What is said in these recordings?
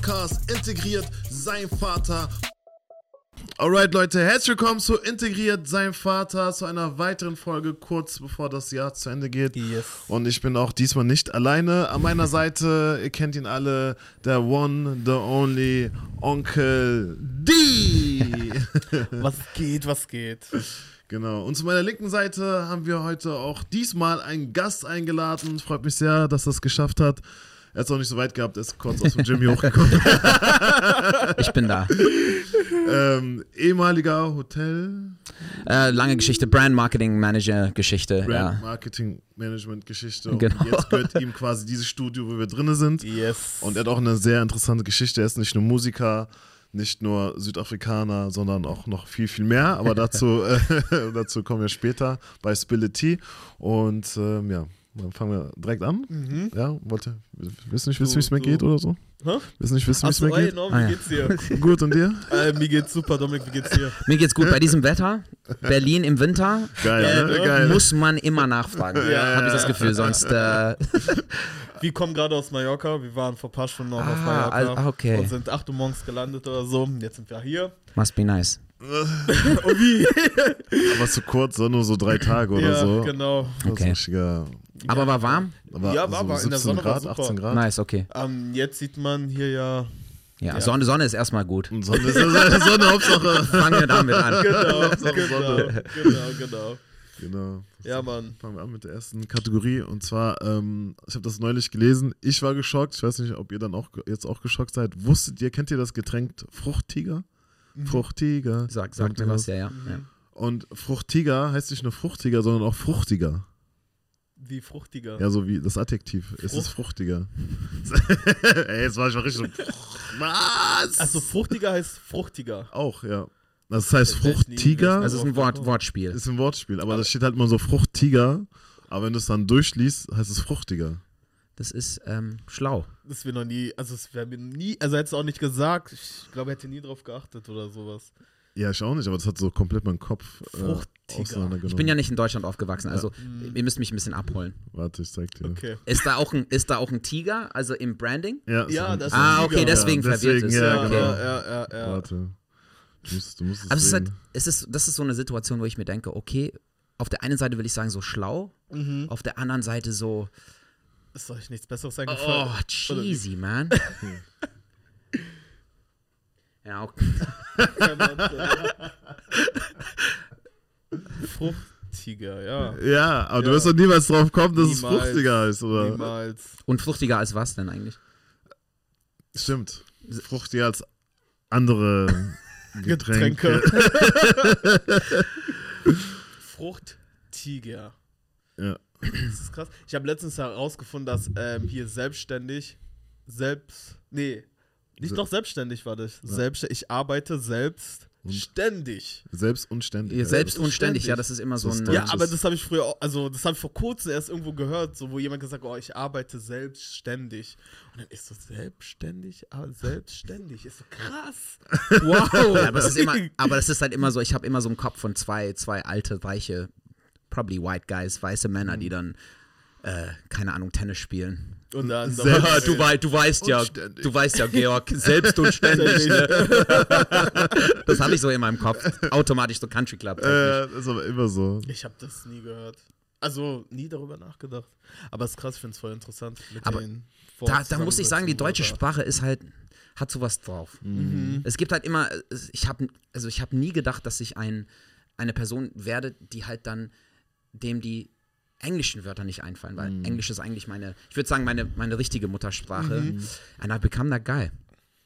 Podcast Integriert sein Vater. Alright Leute, herzlich willkommen zu Integriert sein Vater, zu einer weiteren Folge kurz bevor das Jahr zu Ende geht. Yes. Und ich bin auch diesmal nicht alleine. An meiner Seite, ihr kennt ihn alle, der one, the only Onkel D. Was geht, was geht? Genau. Und zu meiner linken Seite haben wir heute auch diesmal einen Gast eingeladen. Freut mich sehr, dass er es geschafft hat. Er hat es auch nicht so weit gehabt, er ist kurz aus dem Gym hier hochgekommen. Ich bin da. ähm, ehemaliger Hotel, Äh, lange Geschichte, Brand Marketing Manager Geschichte. Brand ja. Marketing Management Geschichte. Und Genau. jetzt gehört ihm quasi dieses Studio, wo wir drinne sind. Yes. Und er hat auch eine sehr interessante Geschichte. Er ist nicht nur Musiker, nicht nur Südafrikaner, sondern auch noch viel, viel mehr. Aber dazu, äh, dazu kommen wir später bei Spility. Und ähm, ja, dann fangen wir direkt an. Mhm. Ja, wollte, nicht wissen, Du- wie es mir geht oder so? Hä? Du nicht wissen, wie es mir geht? no, wie Ah, ja. geht's dir? Gut und dir? äh, mir geht's super, Dominik, wie geht's dir? Mir geht's gut bei diesem Wetter. Berlin im Winter. Geil, ne? ne? Geil. Muss man immer nachfragen. Ja. Habe ich das Gefühl, sonst. Äh, Wir kommen gerade aus Mallorca, wir waren vor ein paar Stunden noch auf Ah, Mallorca also- ah, okay. und sind 8 Uhr morgens gelandet oder so. Jetzt sind wir hier. must be nice. Und wie? Aber zu kurz, so nur so drei Tage oder ja, so. genau. Das ist ein Okay. richtiger, Aber war warm? aber Ja, war- so war in der 17 Sonne war Grad, super. 18 Grad. Nice, okay. Ähm, jetzt sieht man hier ja. Ja, Ja. Sonne, Sonne ist erstmal gut. Und Sonne ist Sonne, Sonne Hauptsache. Fangen wir damit an. Genau, Hauptsache genau, Sonne. genau, genau. Genau. Ja, Mann. Fangen wir an mit der ersten Kategorie. Und zwar, ähm, ich habe das neulich gelesen. Ich war geschockt. Ich weiß nicht, ob ihr dann auch jetzt auch geschockt seid. Wusstet ihr, kennt ihr das Getränk Fruchttiger? Mhm. Fruchtiger. Sag, sag mir was, ja, ja. ja. Und Fruchtiger heißt nicht nur fruchtiger, sondern auch fruchtiger. Wie fruchtiger. Ja, so wie das Adjektiv. Es ist fruchtiger. Ey, jetzt war ich mal richtig so. Was? Also fruchtiger heißt fruchtiger. auch, ja. Das heißt das Also es ist ein Wort, Wortspiel. ist ein Wortspiel, aber das steht halt immer so Fruchtiger. Aber wenn du es dann durchliest, heißt es fruchtiger. Das ist ähm, schlau. Das wäre noch nie, also es wäre mir nie, also er hätte es auch nicht gesagt. Ich glaube, er hätte nie drauf geachtet oder sowas. Ja, ich auch nicht, aber das hat so komplett meinen Kopf äh, auseinandergenommen. Ich bin ja nicht in Deutschland aufgewachsen, also Mhm. ihr müsst mich ein bisschen abholen. Warte, ich zeig dir. Okay. Ist da auch ein, ist da auch ein Tiger, also im Branding? Ja, ist Ja, das ist Ah, ein okay, Tiger. deswegen Ja, verwirrt deswegen, es. ja, Ja, genau. ja, ja, ja, ja. Warte. Du musst, du musst es Also es ist, halt, es ist, das ist so eine Situation, wo ich mir denke, okay, auf der einen Seite will ich sagen, so schlau, Mhm. auf der anderen Seite so, Ist euch nichts Besseres oh, eingefallen? cheesy, man. ja, okay. Fruchtiger, ja. ja, aber du Ja. wirst doch niemals drauf kommen, dass es Niemals. fruchtiger ist, oder? Niemals. Und fruchtiger als was denn eigentlich? Stimmt. Fruchtiger als andere Getränke. Getränke. Fruchttiger. Ja. Das ist krass. Ich habe letztens herausgefunden, dass ähm, hier selbstständig, selbst, nee, nicht doch selbstständig war das. Selbst, ich arbeite selbst Und? ständig. Selbst und ständig. Ihr selbst und unständig, ständig. ja, das ist immer so Das ein. Ja, das aber das habe ich früher, auch, also das habe ich vor kurzem erst irgendwo gehört, so wo jemand gesagt hat, oh, ich arbeite selbstständig. Und dann ist so selbstständig, ah, selbstständig, ist so krass. Wow. Ja, aber, es ist immer, aber das ist halt immer so, ich habe immer so im Kopf von zwei, zwei alte, weiche, probably white guys, weiße Männer, die dann, äh, keine Ahnung, Tennis spielen. Und dann Selbst- Ah, du, wei du weißt ja, du weißt ja, Georg, selbst und ständig. Ne? Das habe ich so in meinem Kopf. Automatisch so Country Club. Äh, das ist aber immer so. Ich habe das nie gehört. Also nie darüber nachgedacht. Aber es ist krass, ich finde es voll interessant. Mit Aber den da, da muss ich sagen, die deutsche Sprache ist halt, hat sowas drauf. Mhm. Es gibt halt immer, ich habe also ich habe nie gedacht, dass ich ein, eine Person werde, die halt dann dem die englischen Wörter nicht einfallen, weil Englisch ist eigentlich meine, ich würde sagen, meine, meine richtige Muttersprache. And I become that guy.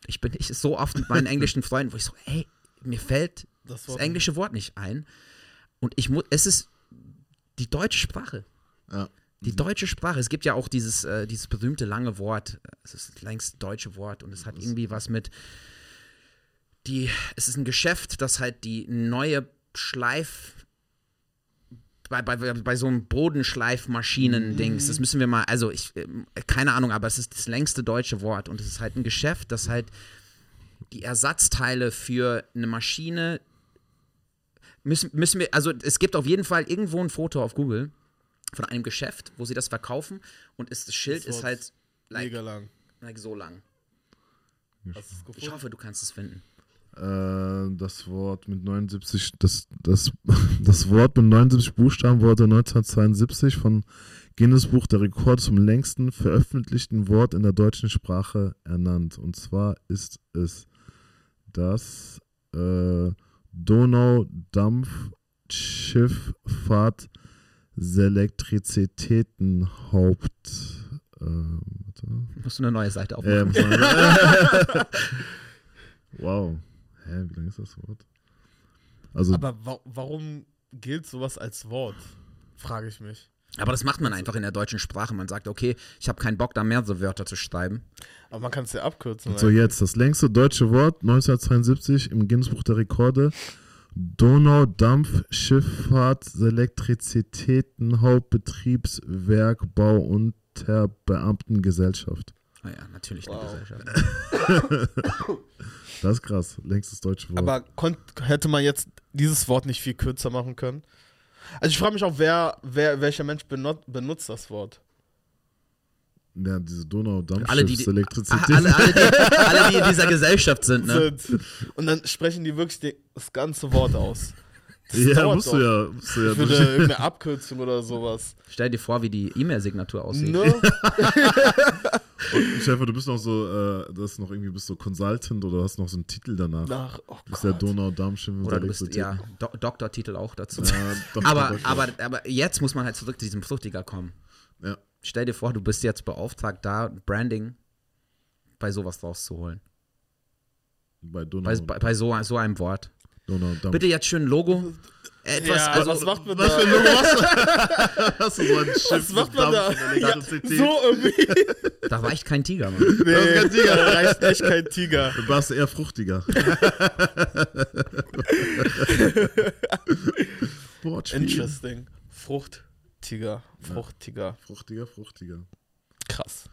Ich bin ich so oft mit meinen englischen Freunden, wo ich so, ey, mir fällt Das das englische Wort nicht ein. Und ich muss, es ist die deutsche Sprache. Ja. Die deutsche Sprache. Es gibt ja auch dieses, äh, dieses berühmte lange Wort. Es ist das längste deutsche Wort und es hat irgendwie was mit die. Es ist ein Geschäft, das halt die neue Schleif. Bei, bei, bei so einem Bodenschleifmaschinen-Dings, das müssen wir mal, also ich, ähm, keine Ahnung, aber es ist das längste deutsche Wort und es ist halt ein Geschäft, das halt die Ersatzteile für eine Maschine müssen, müssen wir, also es gibt auf jeden Fall irgendwo ein Foto auf Google von einem Geschäft, wo sie das verkaufen und ist, das Schild Das ist halt like, Mega lang. Like so lang. Ich hoffe, du kannst es finden. Äh, das Wort mit 79, das, das, das Wort mit 79 Buchstaben wurde 1972 von Guinness Buch der Rekorde zum längsten veröffentlichten Wort in der deutschen Sprache ernannt. Und zwar ist es das äh, Donaudampfschifffahrt Selektrizitätenhaupt. Ähm. Musst du eine neue Seite aufmachen. Ähm, wow. Hä, wie lang ist das Wort? Also, Aber wa warum gilt sowas als Wort? Frage ich mich. Aber das macht man einfach in der deutschen Sprache. Man sagt, okay, ich habe keinen Bock, da mehr so Wörter zu schreiben. Aber man kann es ja abkürzen. so ne? jetzt das längste deutsche Wort 1972 im Guinness Buch der Rekorde. Donaudampfschifffahrt Elektrizitäten Hauptbetriebswerk Bau unter Beamtengesellschaft. Ah ja, natürlich Wow. die Gesellschaft. Das ist krass, längstes deutsche Wort. Aber hätte man jetzt dieses Wort nicht viel kürzer machen können? Also ich frage mich auch, wer, wer, welcher Mensch benut, benutzt das Wort? ja, diese Donaudampfschiffs Alle die, die, Elektrizität. alle, alle, die, alle, die in dieser Gesellschaft sind, ne? Sind. Und dann sprechen die wirklich die, das ganze Wort aus. Das ja, musst du ja. Musst du ja Ich würde irgendeine Abkürzung oder sowas. Stell dir vor, wie die E-Mail-Signatur aussieht. Ne? Stefan, du bist noch so, äh, das ist noch irgendwie, bist du Consultant oder hast noch so einen Titel danach. Nach, oh Du bist der Gott. Donaudampfschiff Oder du bist, ja, Do Doktortitel auch dazu. Ja, doch, aber, doch. aber, aber jetzt muss man halt zurück zu diesem Fruchtiger kommen. Ja. Stell dir vor, du bist jetzt beauftragt, da Branding bei sowas rauszuholen. Bei Donau, Bei, bei, bei so, so einem Wort. Donaudampf. Bitte jetzt schön Logo. Etwas, Ja, also, was macht man Was da? für? Hast du so ein Schiff Was macht man da? Ja, so irgendwie. da reicht kein Tiger, Mann. Nee, Das ist kein Tiger. da reicht echt kein Tiger. Du warst eher fruchtiger. Interesting. Fruchttiger. Fruchttiger. Fruchtiger, fruchtiger. Krass.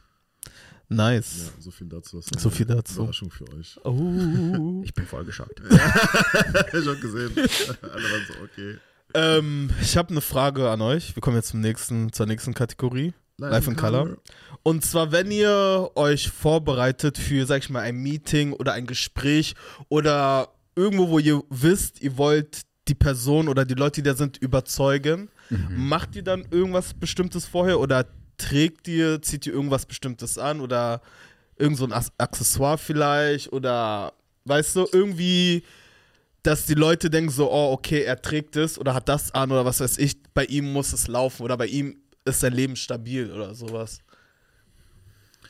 Ja, Nice. so viel dazu. Ist So viel dazu. Überraschung für euch. Oh. Ich bin voll geschockt. Ich hab gesehen. Alle waren so, okay. ähm, ich habe eine Frage an euch. Wir kommen jetzt zum nächsten, zur nächsten Kategorie. Live in Color. Und zwar, wenn ihr euch vorbereitet für, sag ich mal, ein Meeting oder ein Gespräch oder irgendwo, wo ihr wisst, ihr wollt die Person oder die Leute, die da sind, überzeugen, macht ihr dann irgendwas Bestimmtes vorher oder trägt ihr, zieht ihr irgendwas Bestimmtes an oder irgend so ein Accessoire vielleicht oder weißt du, irgendwie, dass die Leute denken so, oh, okay, er trägt es oder hat das an oder was weiß ich, bei ihm muss es laufen oder bei ihm ist sein Leben stabil oder sowas.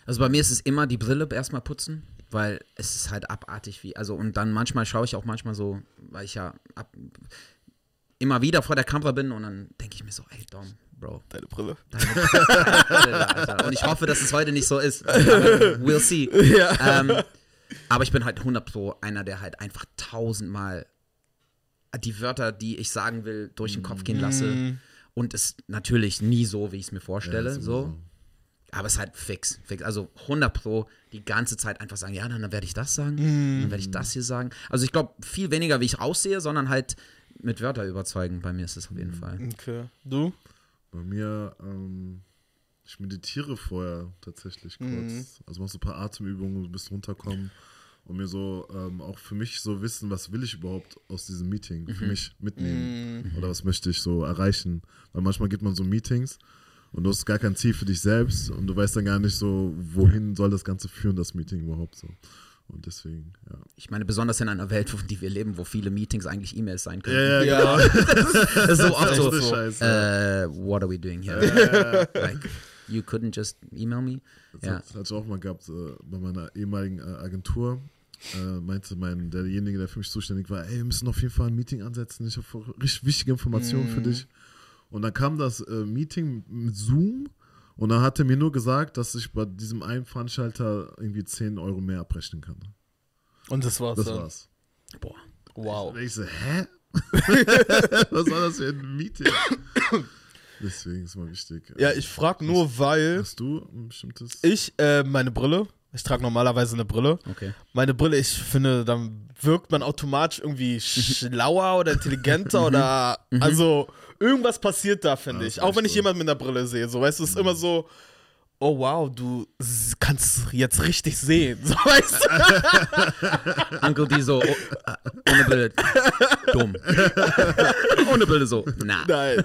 Also bei mir ist es immer die Brille erstmal putzen, weil es ist halt abartig wie. Also und dann manchmal schaue ich auch manchmal so, weil ich ja ab, immer wieder vor der Kamera bin und dann denke ich mir so, ey Dom, Bro. Deine Brille. Alter. Und ich hoffe, dass es heute nicht so ist. Aber we'll see. Ja. Ähm, aber ich bin halt 100 Pro einer, der halt einfach tausendmal die Wörter, die ich sagen will, durch den Kopf gehen lasse. Mm. Und es natürlich nie so, wie ich es mir Ja, vorstelle. sowieso. so. Aber es ist halt fix, fix. Also 100 Pro die ganze Zeit einfach sagen, ja, dann, dann werde ich das sagen, dann werde ich das hier sagen. Also ich glaube, viel weniger, wie ich aussehe, sondern halt mit Wörter überzeugen. Bei mir ist es auf jeden Fall. Okay. Du? Bei mir, ähm, ich meditiere vorher tatsächlich kurz. Mhm. Also mach so ein paar Atemübungen, ein bisschen runterkommen und mir so ähm, auch für mich so wissen, was will ich überhaupt aus diesem Meeting für mich mitnehmen oder was möchte ich so erreichen. Weil manchmal gibt man so Meetings und du hast gar kein Ziel für dich selbst und du weißt dann gar nicht so, wohin soll das Ganze führen, das Meeting überhaupt so. Und deswegen, ja. Ich meine, besonders in einer Welt, in die wir leben, wo viele Meetings eigentlich E-Mails sein können. Ja, Ja. Das ist so oft so, Scheiße. äh, what are we doing here? like, you couldn't just email me? Das Ja. hat, hatte ich auch mal gehabt äh, bei meiner ehemaligen äh, Agentur. Äh, meinte mein, derjenige, der für mich zuständig war, ey, wir müssen auf jeden Fall ein Meeting ansetzen. Ich habe richtig wichtige Informationen für dich. Und dann kam das äh, Meeting mit Zoom und dann hat er mir nur gesagt, dass ich bei diesem einen Veranstalter irgendwie 10 Euro mehr abrechnen kann. Und das war's Das dann. war's. Boah. Wow. Und ich so, hä? Was war das für ein Meeting? Deswegen ist mal wichtig. Ja, ich frag nur, weil Hast du ein bestimmtes? ich, äh, meine Brille, ich trage normalerweise eine Brille. Okay. Meine Brille, ich finde, dann wirkt man automatisch irgendwie schlauer oder intelligenter oder also irgendwas passiert da, finde Ja, ich. Auch wenn ich so. jemanden mit einer Brille sehe, so weißt du, es ist immer so, oh wow, du kannst jetzt richtig sehen. So, weißt du? Uncle D so, oh, ohne Brille, dumm. ohne Brille so, na. Nein.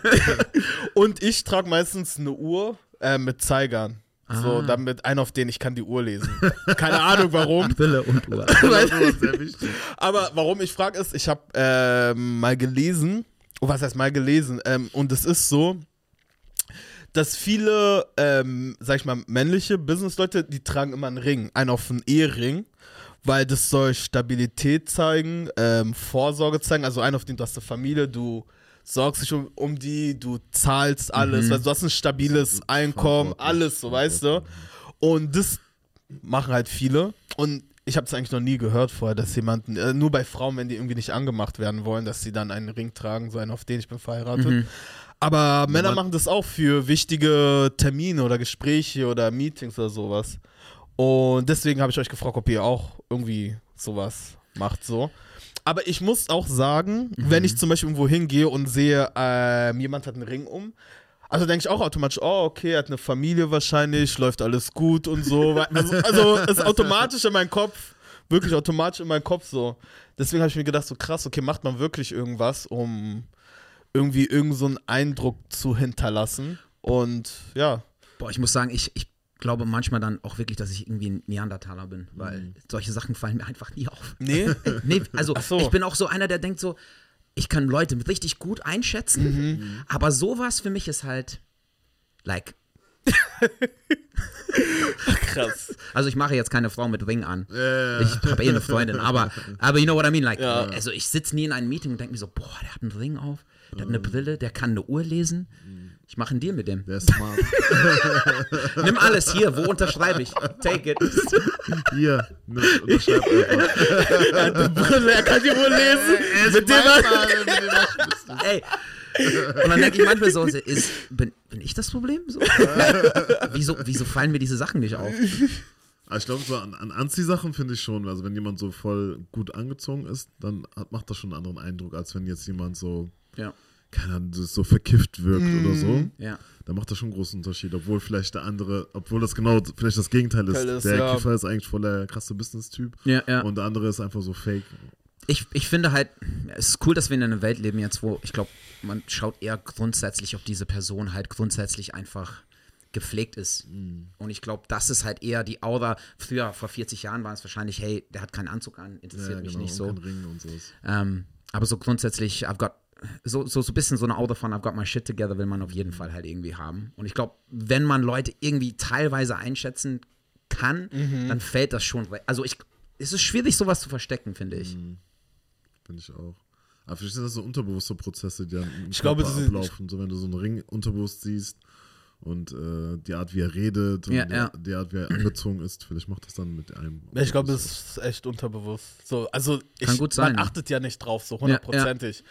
Und ich trage meistens eine Uhr äh, mit Zeigern. Ah. So, damit ein auf den ich kann die Uhr lesen. Keine Ahnung warum. Brille und Uhr. Aber warum ich frage ist, ich habe äh, mal gelesen, was heißt mal gelesen? Ähm, und es ist so, dass viele, ähm, sag ich mal, männliche Businessleute, die tragen immer einen Ring, einen auf einen Ehering, weil das soll Stabilität zeigen, ähm, Vorsorge zeigen, also einen auf den du hast eine Familie, du sorgst dich um, um die, du zahlst alles, mhm. weil du hast ein stabiles Einkommen, alles, so weißt du. Und das machen halt viele. Und ich habe es eigentlich noch nie gehört vorher, dass jemanden, äh, nur bei Frauen, wenn die irgendwie nicht angemacht werden wollen, dass sie dann einen Ring tragen, so einen, auf den ich bin verheiratet. Mhm. Aber Männer machen das auch für wichtige Termine oder Gespräche oder Meetings oder sowas. Und deswegen habe ich euch gefragt, ob ihr auch irgendwie sowas macht so. Aber ich muss auch sagen, mhm. wenn ich zum Beispiel irgendwo hingehe und sehe, äh, jemand hat einen Ring um, also denke ich auch automatisch, oh, okay, er hat eine Familie wahrscheinlich, läuft alles gut und so. Also, also ist automatisch in meinem Kopf, wirklich automatisch in meinem Kopf so. Deswegen habe ich mir gedacht, so krass, okay, macht man wirklich irgendwas, um irgendwie irgendeinen so Eindruck zu hinterlassen. Und ja. Boah, ich muss sagen, ich, ich glaube manchmal dann auch wirklich, dass ich irgendwie ein Neandertaler bin, weil mhm. solche Sachen fallen mir einfach nie auf. Nee? nee, also so. ich bin auch so einer, der denkt so, ich kann Leute richtig gut einschätzen, mhm. aber sowas für mich ist halt like Krass. Also ich mache jetzt keine Frau mit Ring an. Yeah. Ich habe eh eine Freundin, aber, aber you know what I mean? Like, ja. Also ich sitze nie in einem Meeting und denke mir so, boah, der hat einen Ring auf, der hat eine Brille, der kann eine Uhr lesen. Ich mache einen Deal mit dem. Der ist smart. Nimm alles hier, wo unterschreibe ich? Take it. Hier, unterschreib einfach. Er er kann die Uhr lesen. Er ist mit dem Ey, und dann denke ich manchmal so, ist, bin, bin ich das Problem? So? wieso, wieso fallen mir diese Sachen nicht auf? Aber ich glaube, so an, an Anziehsachen finde ich schon. Also, wenn jemand so voll gut angezogen ist, dann hat, macht das schon einen anderen Eindruck, als wenn jetzt jemand so, ja. Keine Ahnung, so verkifft wirkt mm. oder so. Mhm. Ja. Dann macht das schon einen großen Unterschied. Obwohl vielleicht der andere, obwohl das genau vielleicht das Gegenteil ist. ist der ja. Kiffer ist eigentlich voll der krasse Business-Typ. Ja, ja. Und der andere ist einfach so fake ich, ich finde halt, es ist cool, dass wir in einer Welt leben jetzt, wo ich glaube, man schaut eher grundsätzlich, ob diese Person halt grundsätzlich einfach gepflegt ist. Mhm. Und ich glaube, das ist halt eher die Aura. Früher, vor 40 Jahren war es wahrscheinlich, hey, der hat keinen Anzug an, interessiert ja, mich genau, nicht so. Ähm, aber so grundsätzlich, I've got so, so, so ein bisschen so eine Aura von I've got my shit together will man auf jeden Fall halt irgendwie haben. Und ich glaube, wenn man Leute irgendwie teilweise einschätzen kann, mhm. dann fällt das schon. Also ich, es ist schwierig, sowas zu verstecken, finde ich. Mhm. Finde ich auch. Aber vielleicht sind das so unterbewusste Prozesse, die dann im ich Körper glaube, ablaufen. So, wenn du so einen Ring unterbewusst siehst und äh, die Art, wie er redet ja, und ja. Die, Art, wie er angezogen ist, vielleicht macht das dann mit einem. Ich glaube, das ist echt unterbewusst. So, also ich, Kann gut sein, man achtet ja nicht drauf, so hundertprozentig. Ja,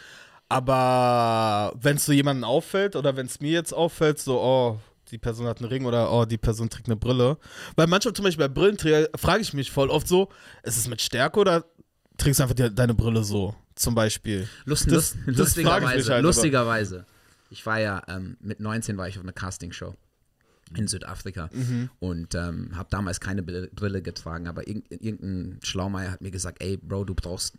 Aber wenn es so jemandem auffällt oder wenn es mir jetzt auffällt, so, oh, die Person hat einen Ring oder oh, die Person trägt eine Brille. Weil manchmal zum Beispiel bei Brillenträger frage ich mich voll oft so, ist es mit Stärke oder trägst einfach die, deine Brille so, zum Beispiel. Lust, das, das lustigerweise, ich halt, lustigerweise. Ich war ja, ähm, mit 19 war ich auf einer Castingshow in Südafrika mhm. und ähm, habe damals keine Brille getragen, aber irgendein Schlaumeier hat mir gesagt, ey Bro, du brauchst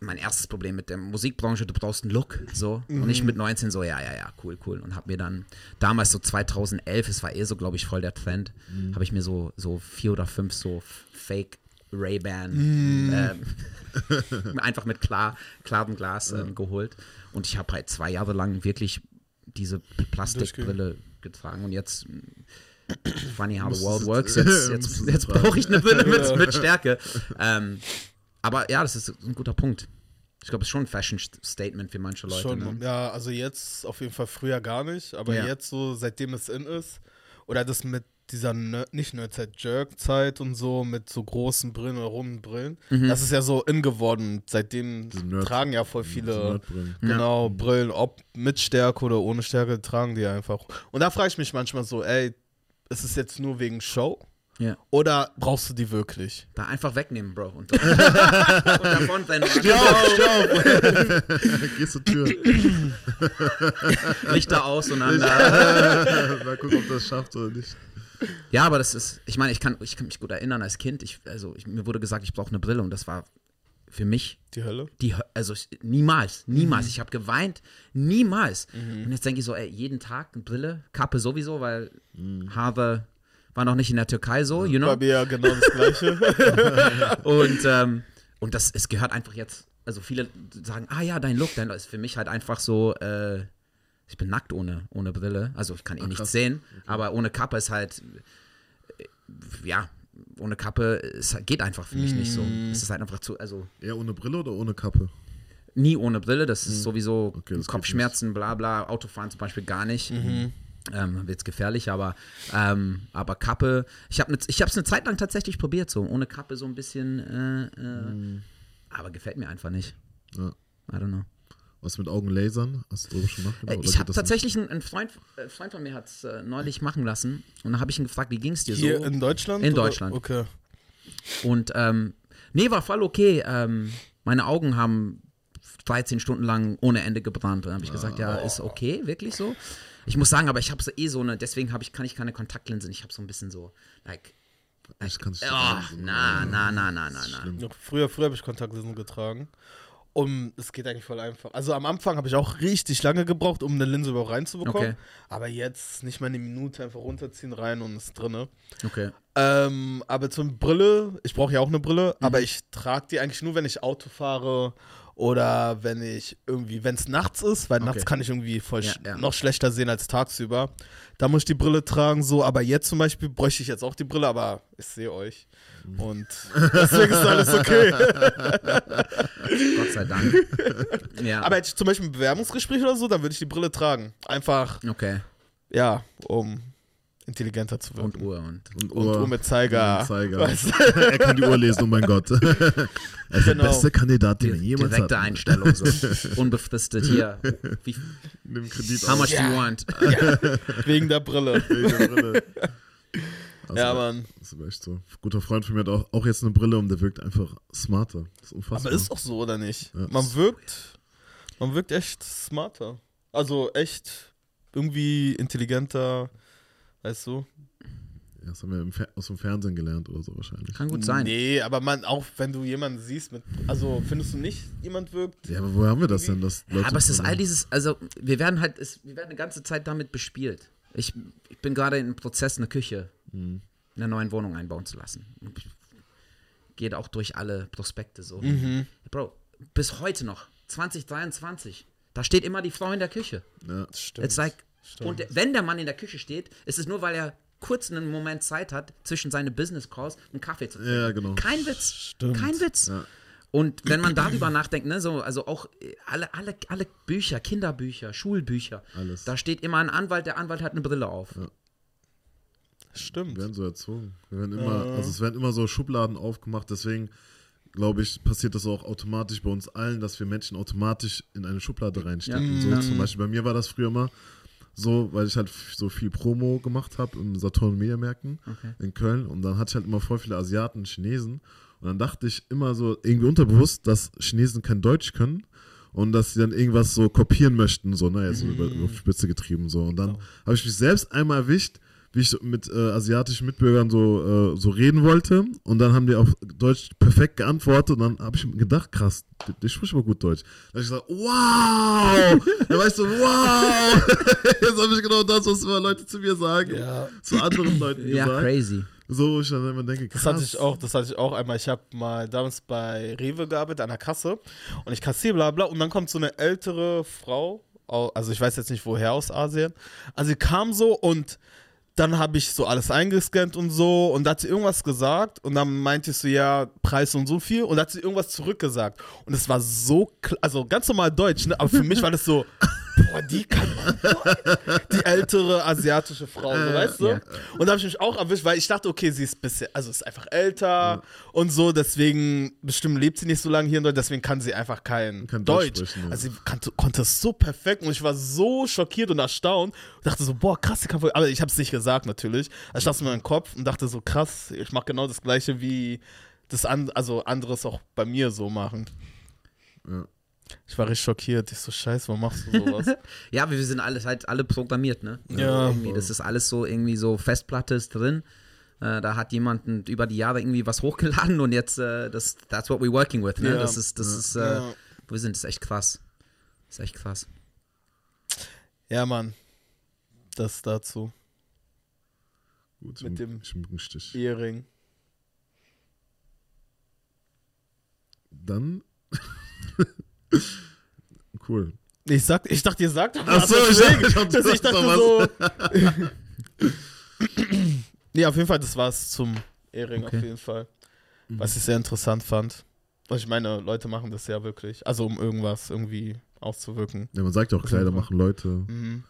mein erstes Problem mit der Musikbranche, du brauchst einen Look, so. Mhm. Und ich mit 19 so, ja, ja, ja, cool, cool. Und habe mir dann damals so 2011, es war eh so, glaube ich, voll der Trend, mhm. habe ich mir so, so vier oder fünf so Fake Ray-Ban mm. ähm, einfach mit klar, klarem Glas ähm, geholt. Und ich habe halt zwei Jahre lang wirklich diese Plastikbrille getragen und jetzt funny how the world works. Jetzt, jetzt, jetzt brauche ich eine Brille mit, mit Stärke. Ähm, aber ja, das ist ein guter Punkt. Ich glaube, es ist schon ein Fashion-Statement für manche Leute. Schon, ne? ja, also jetzt auf jeden Fall früher gar nicht, aber ja. jetzt so, seitdem es in ist, oder das mit dieser Nerd, nicht Nerdzeit, Jerk-Zeit und so mit so großen Brillen oder runden Brillen. Mhm. Das ist ja so in geworden. Seitdem tragen ja voll viele genau ja. Brillen, ob mit Stärke oder ohne Stärke, tragen die einfach. Und da frage ich mich manchmal so, ey, ist es jetzt nur wegen Show? Ja. Oder brauchst du die wirklich? Da einfach wegnehmen, Bro. Und, und davon rennen. Stopp, stopp. Gehst zur Tür. Lichter aus und dann. Mal gucken, ob das schafft oder nicht. Ja, aber das ist, ich meine, ich kann, ich kann mich gut erinnern als Kind, ich, also ich, mir wurde gesagt, ich brauche eine Brille und das war für mich Die Hölle? die, also ich- niemals, niemals. Mhm. Ich habe geweint, niemals. Und jetzt denke ich so, ey, jeden Tag eine Brille, Kappe sowieso, weil Haare war noch nicht in der Türkei so, you know. Bei mir ja genau das Gleiche. Und, ähm, und das, es gehört einfach jetzt, also viele sagen, ah ja, dein Look, dein Look ist für mich halt einfach so, äh, ich bin nackt ohne, ohne Brille, also ich kann eh nichts krass. sehen, aber ohne Kappe ist halt, äh, ja, ohne Kappe es geht einfach für mich nicht so. Mm. Es ist halt einfach zu, also Eher ohne Brille oder ohne Kappe? nie ohne Brille, das ist sowieso Okay, das Kopfschmerzen, bla bla, Autofahren zum Beispiel gar nicht. Mhm. Ähm, wird's gefährlich, aber, ähm, aber Kappe, ich habe es hab's eine Zeit lang tatsächlich probiert, so ohne Kappe so ein bisschen, äh, äh, aber gefällt mir einfach nicht. Ja. I don't know. Was mit Augenlasern? Hast du darüber schon nachgedacht? Äh, ich habe tatsächlich einen, einen Freund, äh, Freund von mir hat es äh, neulich machen lassen und da habe ich ihn gefragt, wie ging es dir Hier so? in Deutschland? In oder? Deutschland. Okay. Und ähm, nee, war voll okay. Ähm, meine Augen haben 13 Stunden lang ohne Ende gebrannt. Und dann habe ich gesagt, ja, ist okay, wirklich so. Ich muss sagen, aber ich habe so eh so eine, deswegen habe ich, kann ich keine Kontaktlinsen. Ich habe so ein bisschen so, like, Ich kann es oh, na, na, na, na, na, na. Früher, früher habe ich Kontaktlinsen getragen. Und es geht eigentlich voll einfach. Also am Anfang habe ich auch richtig lange gebraucht, um eine Linse überhaupt reinzubekommen. Okay. Aber jetzt nicht mal eine Minute einfach runterziehen, rein und ist drinne. Okay. Ähm, aber zum Brille, ich brauche ja auch eine Brille, aber ich trage die eigentlich nur, wenn ich Auto fahre oder wenn ich irgendwie, wenn es nachts ist, weil nachts Okay. kann ich irgendwie voll Ja, ja. noch schlechter sehen als tagsüber. Da muss ich die Brille tragen, so, aber jetzt zum Beispiel bräuchte ich jetzt auch die Brille, aber ich sehe euch. Und deswegen ist alles okay. Gott sei Dank. ja. aber hätte ich zum Beispiel ein Bewerbungsgespräch oder so, dann würde ich die Brille tragen. Einfach, okay. ja, um intelligenter zu wirken. Und Uhr und. Und, Und Uhr mit Zeiger. Mit Zeiger. Weißt du? er kann die Uhr lesen, oh mein Gott. er ist Genau. der beste Kandidat, den wir jemals Direkte hatten. Einstellung, so. Unbefristet hier. Wie, Nimm Kredit how auf. much do you Ja. want? Wegen der Brille. Wegen der Brille. Also, Ja, Mann. Das ist echt so. Ein guter Freund von mir hat auch, auch jetzt eine Brille und der wirkt einfach smarter. Das ist unfassbar. Aber ist auch so, oder nicht? Ja. Man wirkt, man wirkt echt smarter. Also echt irgendwie intelligenter, weißt du? ja, das haben wir aus dem Fernsehen gelernt oder so wahrscheinlich. Kann gut sein. Nee, aber man, auch wenn du jemanden siehst mit, also findest du nicht, jemand wirkt? Ja, aber woher haben wir das denn? Dass Ja, aber es ist all dieses, also wir werden halt, es, wir werden eine ganze Zeit damit bespielt. Ich, ich bin gerade im Prozess, eine Küche Mhm. in einer neuen Wohnung einbauen zu lassen. Geht auch durch alle Prospekte so. Mhm. Bro, bis heute noch, 2023, da steht immer die Frau in der Küche. Ja. Stimmt. It's like, Stimmt. und wenn der Mann in der Küche steht, ist es nur, weil er kurz einen Moment Zeit hat, zwischen seine Business Calls einen Kaffee zu trinken. Ja, genau. Kein Witz. Stimmt. Kein Witz. Ja. Und wenn man darüber nachdenkt, ne, so, also auch äh, alle, alle, alle Bücher, Kinderbücher, Schulbücher, Alles. da steht immer ein Anwalt, der Anwalt hat eine Brille auf. Stimmt. Wir werden so erzogen. Wir werden immer, also es werden immer so Schubladen aufgemacht, deswegen glaube ich, passiert das auch automatisch bei uns allen, dass wir Menschen automatisch in eine Schublade reinstecken. Ja. So Ja. zum Beispiel bei mir war das früher mal so, weil ich halt so viel Promo gemacht habe im Saturn Mediamärkten Okay. in Köln und dann hatte ich halt immer voll viele Asiaten, Chinesen und dann dachte ich immer so irgendwie unterbewusst, dass Chinesen kein Deutsch können und dass sie dann irgendwas so kopieren möchten, so, ne, jetzt so über, auf Spitze getrieben, so. Und dann habe ich mich selbst einmal erwischt, wie ich so mit äh, asiatischen Mitbürgern so, äh, so reden wollte. Und dann haben die auf Deutsch perfekt geantwortet. Und dann habe ich gedacht, krass, die, die spricht aber gut Deutsch. Dann habe ich gesagt, wow! dann weißt du, wow! Jetzt habe ich genau das, was immer Leute zu mir sagen. Ja. Zu anderen Leuten Ja, gesagt. crazy. So, wo ich dann immer denke, krass. Das hatte ich auch, das hatte ich auch einmal. Ich habe mal damals bei Rewe gearbeitet, an der Kasse. Und ich kassiere bla bla. Und dann kommt so eine ältere Frau, au- also ich weiß jetzt nicht woher aus Asien. Also sie kam so und dann habe ich so alles eingescannt und so. Und da hat sie irgendwas gesagt. Und dann meinte ich so, ja, Preis und so viel. Und da hat sie irgendwas zurückgesagt. Und es war so, also ganz normal Deutsch, ne? aber für mich war das so, boah, die kann die ältere asiatische Frau, so, weißt du? Ja. Und da habe ich mich auch erwischt, weil ich dachte, okay, sie ist bisschen, also ist einfach älter und so, deswegen bestimmt lebt sie nicht so lange hier in Deutschland, deswegen kann sie einfach kein, Kann Deutsch Deutsch. sprechen. Also sie kannte, konnte es so perfekt und ich war so schockiert und erstaunt und dachte so, boah, krass, sie kann voll, aber ich habe es nicht gesagt natürlich. Also ich dachte mir in meinem Kopf und dachte so, krass, ich mache genau das gleiche wie das an, also anderes auch bei mir so machen. Ja. Ich war richtig schockiert. Ich so, scheiße, warum machst du sowas? Ja, wir sind alles halt alle programmiert, ne? Ja. Irgendwie, das ist alles so irgendwie so Festplatte ist drin. Äh, da hat jemand über die Jahre irgendwie was hochgeladen und jetzt, äh, das, that's what we're working with. Ne? Ja. Das ist, das Ja. ist, äh, Ja. wir sind, das ist echt krass. Das ist echt krass. Ja, Mann. Das dazu. Gut, Mit dem- Schmuckenstich. Ehering. Dann. cool. Ich, sag, ich dachte, ihr sagt doch Ach so, ich dachte- ich dachte, dass du ich dachte so. nee, auf jeden Fall, das war's zum Ehring, Okay. auf jeden Fall. Was ich sehr interessant fand. Und ich meine, Leute machen das ja wirklich. Also, um irgendwas irgendwie auszuwirken. Ja, man sagt ja auch, Kleider machen Leute. Mhm.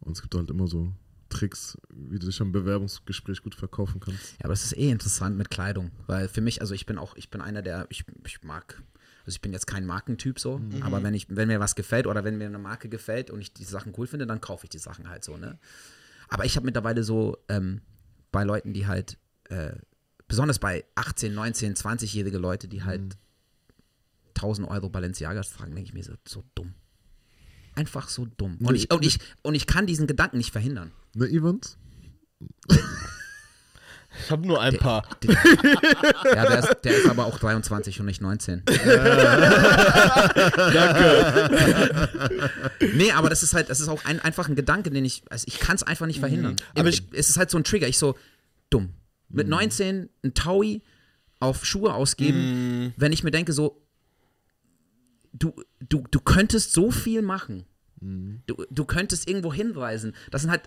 Und es gibt halt immer so Tricks, wie du dich im Bewerbungsgespräch gut verkaufen kannst. Ja, aber es ist eh interessant mit Kleidung, weil für mich, also ich bin auch, ich bin einer der, ich, ich mag, also ich bin jetzt kein Markentyp so, aber wenn ich, wenn mir was gefällt oder wenn mir eine Marke gefällt und ich die Sachen cool finde, dann kaufe ich die Sachen halt so, ne? Aber ich habe mittlerweile so ähm, bei Leuten, die halt, äh, besonders bei 18, 19, 20-jährige Leute, die halt 1000 Euro Balenciagas tragen, denke ich mir so, so dumm. Einfach so dumm. Und ich, und, ich, und ich kann diesen Gedanken nicht verhindern. Ne, Evans? Ich habe nur ein paar. Ja, der ist, der ist aber auch 23 und nicht 19. nee, aber das ist halt, das ist auch ein, einfach ein Gedanke, den ich, also ich kann es einfach nicht verhindern. Aber Aber ich- es ist halt so ein Trigger. Ich so, dumm. Mit 19 ein Taui auf Schuhe ausgeben, wenn ich mir denke, so, du, du, du könntest so viel machen. Du, du könntest irgendwo hinweisen. Das sind halt,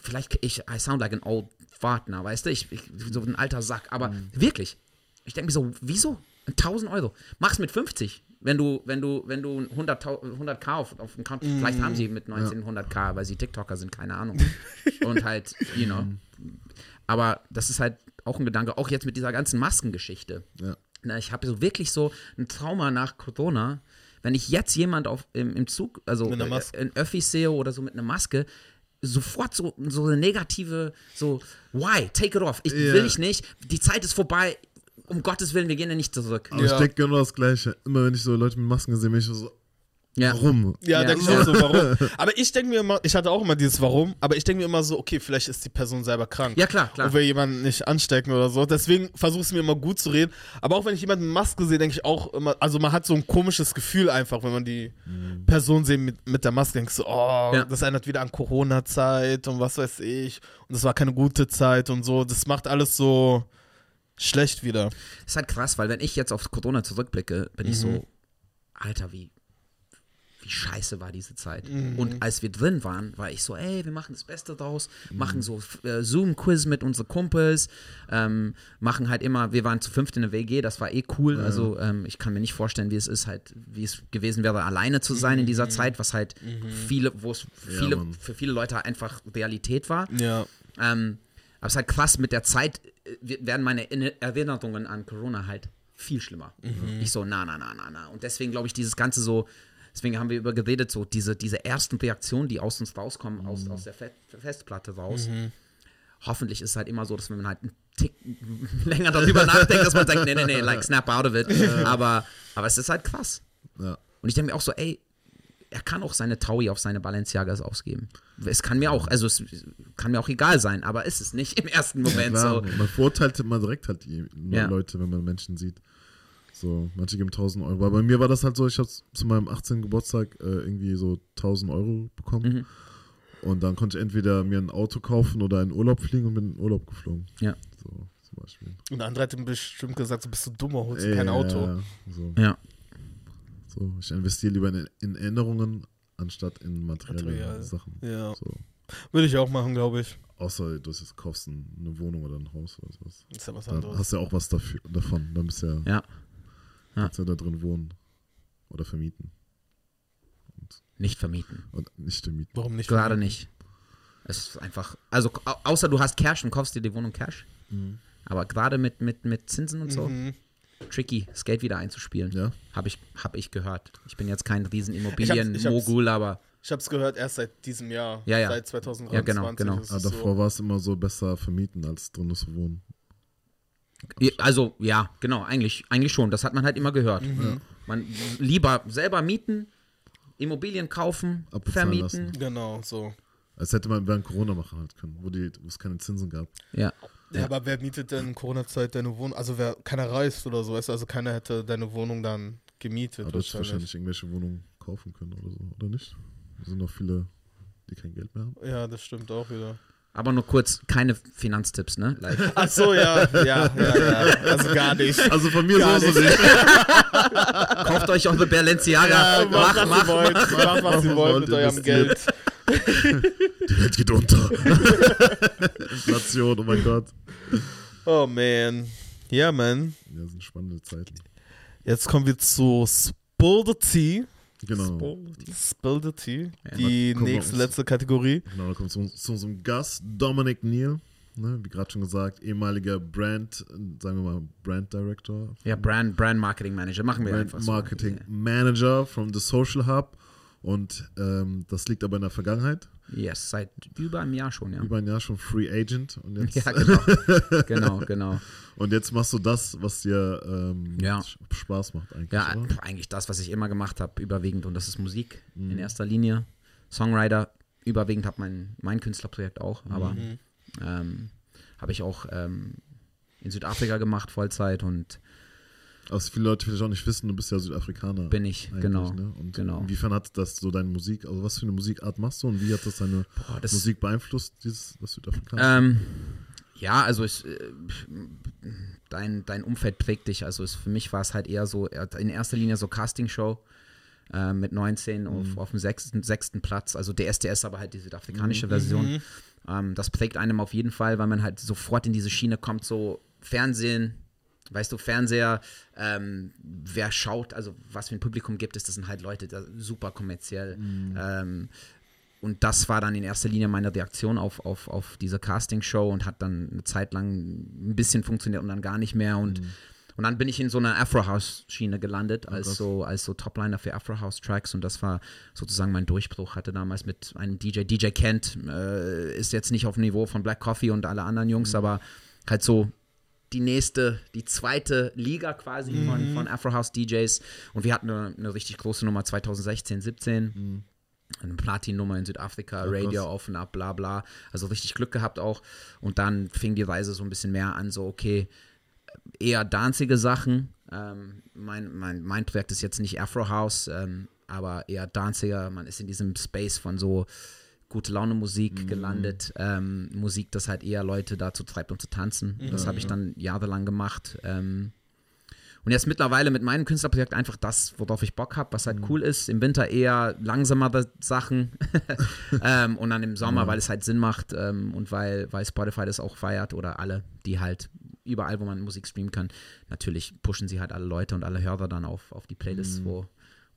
vielleicht, ich, I sound like an old Partner, weißt du, ich, ich so ein alter Sack, aber wirklich, ich denke mir so, wieso? 1000 Euro. Mach's mit 50. Wenn du, wenn du, wenn du 100, 100k auf, auf dem Konto, vielleicht haben sie mit 19 100k, weil sie TikToker sind, keine Ahnung. Und halt, you know. Aber das ist halt auch ein Gedanke, auch jetzt mit dieser ganzen Maskengeschichte. Ja. Na, ich habe so wirklich so ein Trauma nach Corona. Wenn ich jetzt jemand auf, im, im Zug, also äh, in Öffis sehe oder so mit einer Maske, sofort so, so eine negative, so, why? Take it off. Ich Ja. will ich nicht. Die Zeit ist vorbei. Um Gottes Willen, wir gehen ja nicht zurück. Aber Ja. ich denke genau das Gleiche. Immer wenn ich so Leute mit Masken sehe, bin ich so, Ja. warum? Ja, Ja. denke ich auch so, warum? Aber ich denke mir immer, ich hatte auch immer dieses Warum, aber ich denke mir immer so, okay, vielleicht ist die Person selber krank. Ja, klar, klar. Und will jemanden nicht anstecken oder so. Deswegen versuche ich es mir immer gut zu reden. Aber auch wenn ich jemanden mit Maske sehe, denke ich auch immer, also man hat so ein komisches Gefühl einfach, wenn man die Person sieht mit, mit der Maske, denkst du, oh, Ja. das erinnert wieder an Corona-Zeit und was weiß ich. Und das war keine gute Zeit und so. Das macht alles so schlecht wieder. Das ist halt krass, weil wenn ich jetzt auf Corona zurückblicke, bin ich Mhm. so, Alter, wie, wie scheiße war diese Zeit. Mhm. Und als wir drin waren, war ich so, ey, wir machen das Beste draus, Mhm. machen so äh, Zoom-Quiz mit unseren Kumpels, ähm, machen halt immer, wir waren zu fünft in der WG, das war eh cool. Also ähm, ich kann mir nicht vorstellen, wie es ist, halt, wie es gewesen wäre, alleine zu sein in Mhm. dieser Zeit, was halt viele, wo es Ja, viele, Mann. für viele Leute einfach Realität war. Ja. Ähm, aber es ist halt krass, mit der Zeit äh, werden meine Inne- Erinnerungen an Corona halt viel schlimmer. Ich so, na, na, na, na, na. Und deswegen glaube ich, dieses Ganze so, deswegen haben wir über geredet, so diese, diese ersten Reaktionen, die aus uns rauskommen, aus, aus der Fe Festplatte raus. Hoffentlich ist es halt immer so, dass wenn man halt einen Tick länger darüber nachdenkt, dass man sagt, nee, nee, nee, like snap out of it. Aber, aber es ist halt krass. Ja. Und ich denke mir auch so, ey, er kann auch seine Taui auf seine Balenciagas ausgeben. Es kann mir auch, also es kann mir auch egal sein, aber ist es nicht im ersten Moment Klar, so. man verurteilt immer direkt halt die Ja. Leute, wenn man Menschen sieht. So, manche geben 1000 Euro. Aber bei mir war das halt so, ich habe zu meinem 18. Geburtstag äh, irgendwie so 1000 Euro bekommen. Mhm. Und dann konnte ich entweder mir ein Auto kaufen oder in Urlaub fliegen und bin in Urlaub geflogen. Ja. So, zum Beispiel. Und der andere hat ihm bestimmt gesagt, so bist du dummer, holst du Ey, kein ja, Auto. Ja, so. Ja. so, ich investiere lieber in, in Erinnerungen anstatt in materielle Material. Sachen. Ja. So. Würde ich auch machen, glaube ich. Außer du jetzt kaufst ein- eine Wohnung oder ein Haus oder sowas. Ist ja was Dann anderes. hast du ja auch was dafür, davon. Dann bist du ja, Ja. kannst ja da drin wohnen. Oder vermieten. Nicht vermieten. Und nicht vermieten. Warum nicht? Gerade nicht. Es ist einfach, also au- außer du hast Cash und kaufst dir die Wohnung Cash. Aber gerade mit, mit, mit Zinsen und so, Mhm. tricky, das Geld wieder einzuspielen. Ja. Habe ich, hab ich gehört. Ich bin jetzt kein riesen Ich hab's- Immobilien-Mogul, aber Ich habe es gehört erst seit diesem Jahr. Ja, ja. Seit 2023. Ja, genau, genau. ist Aber davor so. war es immer so besser vermieten, als drin zu wohnen. Ja, Also, ja, genau, eigentlich, eigentlich schon. Das hat man halt immer gehört. Mhm. Man lieber selber mieten, Immobilien kaufen, Abbezahlen vermieten. lassen. Genau, so. Als hätte man während Corona machen halt können, wo, die, wo es keine Zinsen gab. Ja. Ja, aber wer mietet denn in Corona-Zeit deine Wohnung? Also wer keiner reist oder so, weißt du, also keiner hätte deine Wohnung dann gemietet. Aber du hättest wahrscheinlich irgendwelche Wohnungen kaufen können oder so, oder nicht? Es sind noch viele, die kein Geld mehr haben. Ja, das stimmt auch wieder. Aber nur kurz, keine Finanztipps, ne? Like. Ach so, ja, ja, ja, ja. Also gar nicht. Also von mir Gar sowieso nicht. Ah, Kauft euch auch eine Balenciaga. Ja, mach, was mach, ihr wollt, mach. macht, was ihr wollt mit eurem Geld. Die Welt geht unter. Inflation, oh mein Gott. Oh man. Ja, man. Ja, das sind spannende Zeiten. Jetzt kommen wir zu Spill the Tea. Genau. Spill the Tea. Ja, Die nächste, uns- letzte Kategorie. Genau, da kommt zu, zu unserem Gast, Dominic Neal. Ne, wie gerade schon gesagt, ehemaliger Brand, sagen wir mal, Brand Director. Ja, Brand, Brand Marketing Manager. Machen wir Brand einfach so. Marketing Manager from the Social Hub. Und ähm, das liegt aber in der Vergangenheit. Yes, seit über einem Jahr schon, ja. Über ein Jahr schon Free Agent. Und jetzt, Ja, genau. genau, genau. und jetzt machst du das, was dir ähm, Ja. Spaß macht eigentlich. Ja, oder? eigentlich das, was ich immer gemacht habe, überwiegend. Und das ist Musik Mhm. in erster Linie. Songwriter, überwiegend habe mein, mein Künstlerprojekt auch, aber Mhm. ähm, habe ich auch ähm, in Südafrika gemacht, Vollzeit und Was viele Leute vielleicht auch nicht wissen, du bist ja Südafrikaner. bin ich, genau. Ne? Und genau. inwiefern hat das so deine Musik, also was für eine Musikart machst du und wie hat das deine Boah, das, Musik beeinflusst, dieses das Südafrikanische? Ähm, ja, also es, äh, dein, dein Umfeld prägt dich. Also es, für mich war es halt eher so, in erster Linie so Castingshow äh, mit 19 auf, auf dem sechsten, sechsten Platz. Also der SDS, aber halt die südafrikanische Version. Ähm, das prägt einem auf jeden Fall, weil man halt sofort in diese Schiene kommt, so Fernsehen. Weißt du, Fernseher, ähm, wer schaut, also was für ein Publikum gibt es, das sind halt Leute, da, super kommerziell. Ähm, und das war dann in erster Linie meine Reaktion auf, auf, auf diese Castingshow und hat dann eine Zeit lang ein bisschen funktioniert und dann gar nicht mehr. Und, und dann bin ich in so einer Afro-House-Schiene gelandet, als krass. so, als so Topliner für Afro-House-Tracks. Und das war sozusagen mein Durchbruch. Hatte damals mit einem DJ, DJ Kent, äh, ist jetzt nicht auf dem Niveau von Black Coffee und alle anderen Jungs, aber halt so die nächste, die zweite Liga quasi von, von Afro House DJs. Und wir hatten eine, eine richtig große Nummer 2016, 17. Eine Platin-Nummer in Südafrika, Ja, Radio krass. und ab, bla bla. Also richtig Glück gehabt auch. Und dann fing die Reise so ein bisschen mehr an, so okay, eher danzige Sachen. Ähm, mein, mein, mein Projekt ist jetzt nicht Afro House, ähm, aber eher danziger. Man ist in diesem Space von so gute Laune Musik gelandet. Ähm, Musik, das halt eher Leute dazu treibt, um zu tanzen. Das habe ich dann jahrelang gemacht. Ähm, und jetzt mittlerweile mit meinem Künstlerprojekt einfach das, worauf ich Bock habe, was halt cool ist. Im Winter eher langsamere Sachen ähm, und dann im Sommer, weil es halt Sinn macht ähm, und weil, weil Spotify das auch feiert oder alle, die halt überall, wo man Musik streamen kann, natürlich pushen sie halt alle Leute und alle Hörer dann auf, auf die Playlists, wo,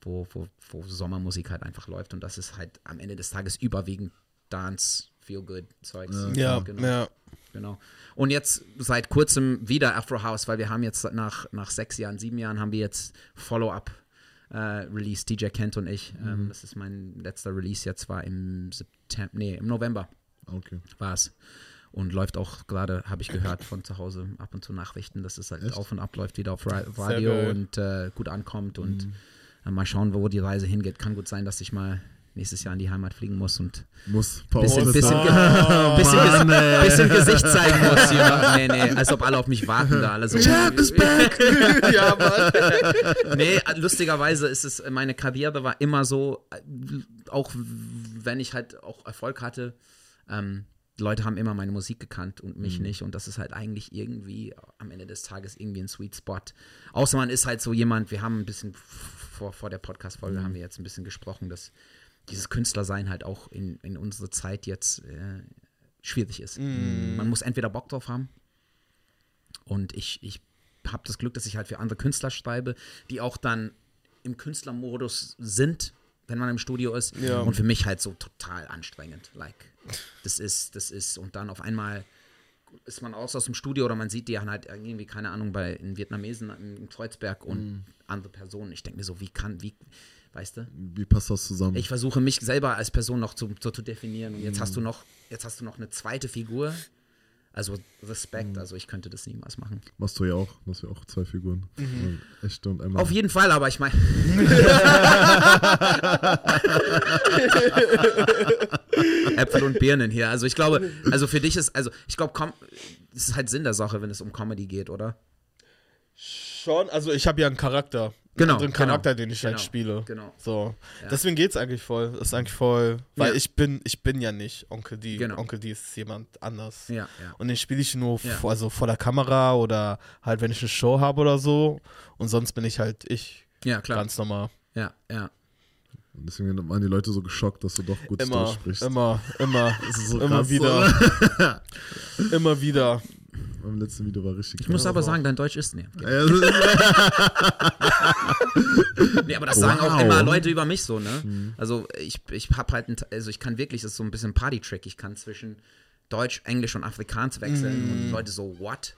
wo, wo, wo Sommermusik halt einfach läuft und das ist halt am Ende des Tages überwiegend Dance, Feel Good Zeugs. Ja, genau. ja. Genau. Und jetzt seit kurzem wieder Afro House, weil wir haben jetzt nach, nach sechs Jahren, sieben Jahren haben wir jetzt Follow-up äh, Release, DJ Kent und ich. Ähm, das ist mein letzter Release jetzt, war im September, nee, im November Okay. war es. Und läuft auch gerade, habe ich gehört, von zu Hause ab und zu Nachrichten, dass es halt Echt? auf und ab läuft wieder auf Ra Radio und äh, gut ankommt und äh, mal schauen, wo die Reise hingeht. Kann gut sein, dass ich mal nächstes Jahr in die Heimat fliegen muss und Muss bisschen, bisschen, Oh, ge bisschen, Mann, Ges ey. bisschen Gesicht zeigen muss. Ja. Nee, nee, als ob alle auf mich warten da. Alle so. Champ is back! ja, Mann. nee, lustigerweise ist es, meine Karriere war immer so, auch wenn ich halt auch Erfolg hatte, ähm, Leute haben immer meine Musik gekannt und mich nicht. Und das ist halt eigentlich irgendwie am Ende des Tages irgendwie ein Sweet Spot. Außer man ist halt so jemand, wir haben ein bisschen vor, vor der Podcast-Folge haben wir jetzt ein bisschen gesprochen, dass dieses Künstlersein halt auch in, in unserer Zeit jetzt äh, schwierig ist. Man muss entweder Bock drauf haben und ich, ich habe das Glück, dass ich halt für andere Künstler schreibe, die auch dann im Künstlermodus sind, wenn man im Studio ist. Ja. Und für mich halt so total anstrengend. Like, das ist, das ist, und dann auf einmal ist man aus aus dem Studio oder man sieht die halt irgendwie, keine Ahnung, bei in Vietnamesen in Kreuzberg und andere Personen. Ich denke mir so, wie kann, wie, weißt du? Wie passt das zusammen? Ich versuche mich selber als Person noch zu, so zu definieren. Und jetzt hast du noch, jetzt hast du noch eine zweite Figur. Also Respekt, also ich könnte das niemals machen. Machst du ja auch. Du hast ja auch zwei Figuren. Ja, Echte und einmal. Auf jeden Fall, aber ich meine. Äpfel und Birnen hier. Also ich glaube, also für dich ist, also ich glaube, es ist halt Sinn der Sache, wenn es um Comedy geht, oder? Schon, also ich habe ja einen Charakter. Genau, einen anderen Charakter, genau, den ich genau, halt spiele. genau. So. Ja. Deswegen geht's eigentlich voll. Das ist eigentlich voll. Weil Ja. ich bin, ich bin ja nicht Onkel D. Genau. Onkel D ist jemand anders. Ja, ja. Und den spiele ich nur Ja. vor, also vor der Kamera oder halt, wenn ich eine Show habe oder so. Und sonst bin ich halt ich. Ja, klar. Ganz normal. Ja, ja. Und deswegen waren die Leute so geschockt, dass du doch gut Immer, Deutsch sprichst. immer, immer, Das ist so immer krass, wieder. immer wieder. Beim letzten Video war richtig Ich muss aber sagen, dein Deutsch ist. Nee, nee aber das sagen auch Wow. immer Leute über mich so, ne? Also ich, ich hab halt, ein, also ich kann wirklich, das ist so ein bisschen Party-Trick. Ich kann zwischen Deutsch, Englisch und Afrikaans wechseln und Leute so, what?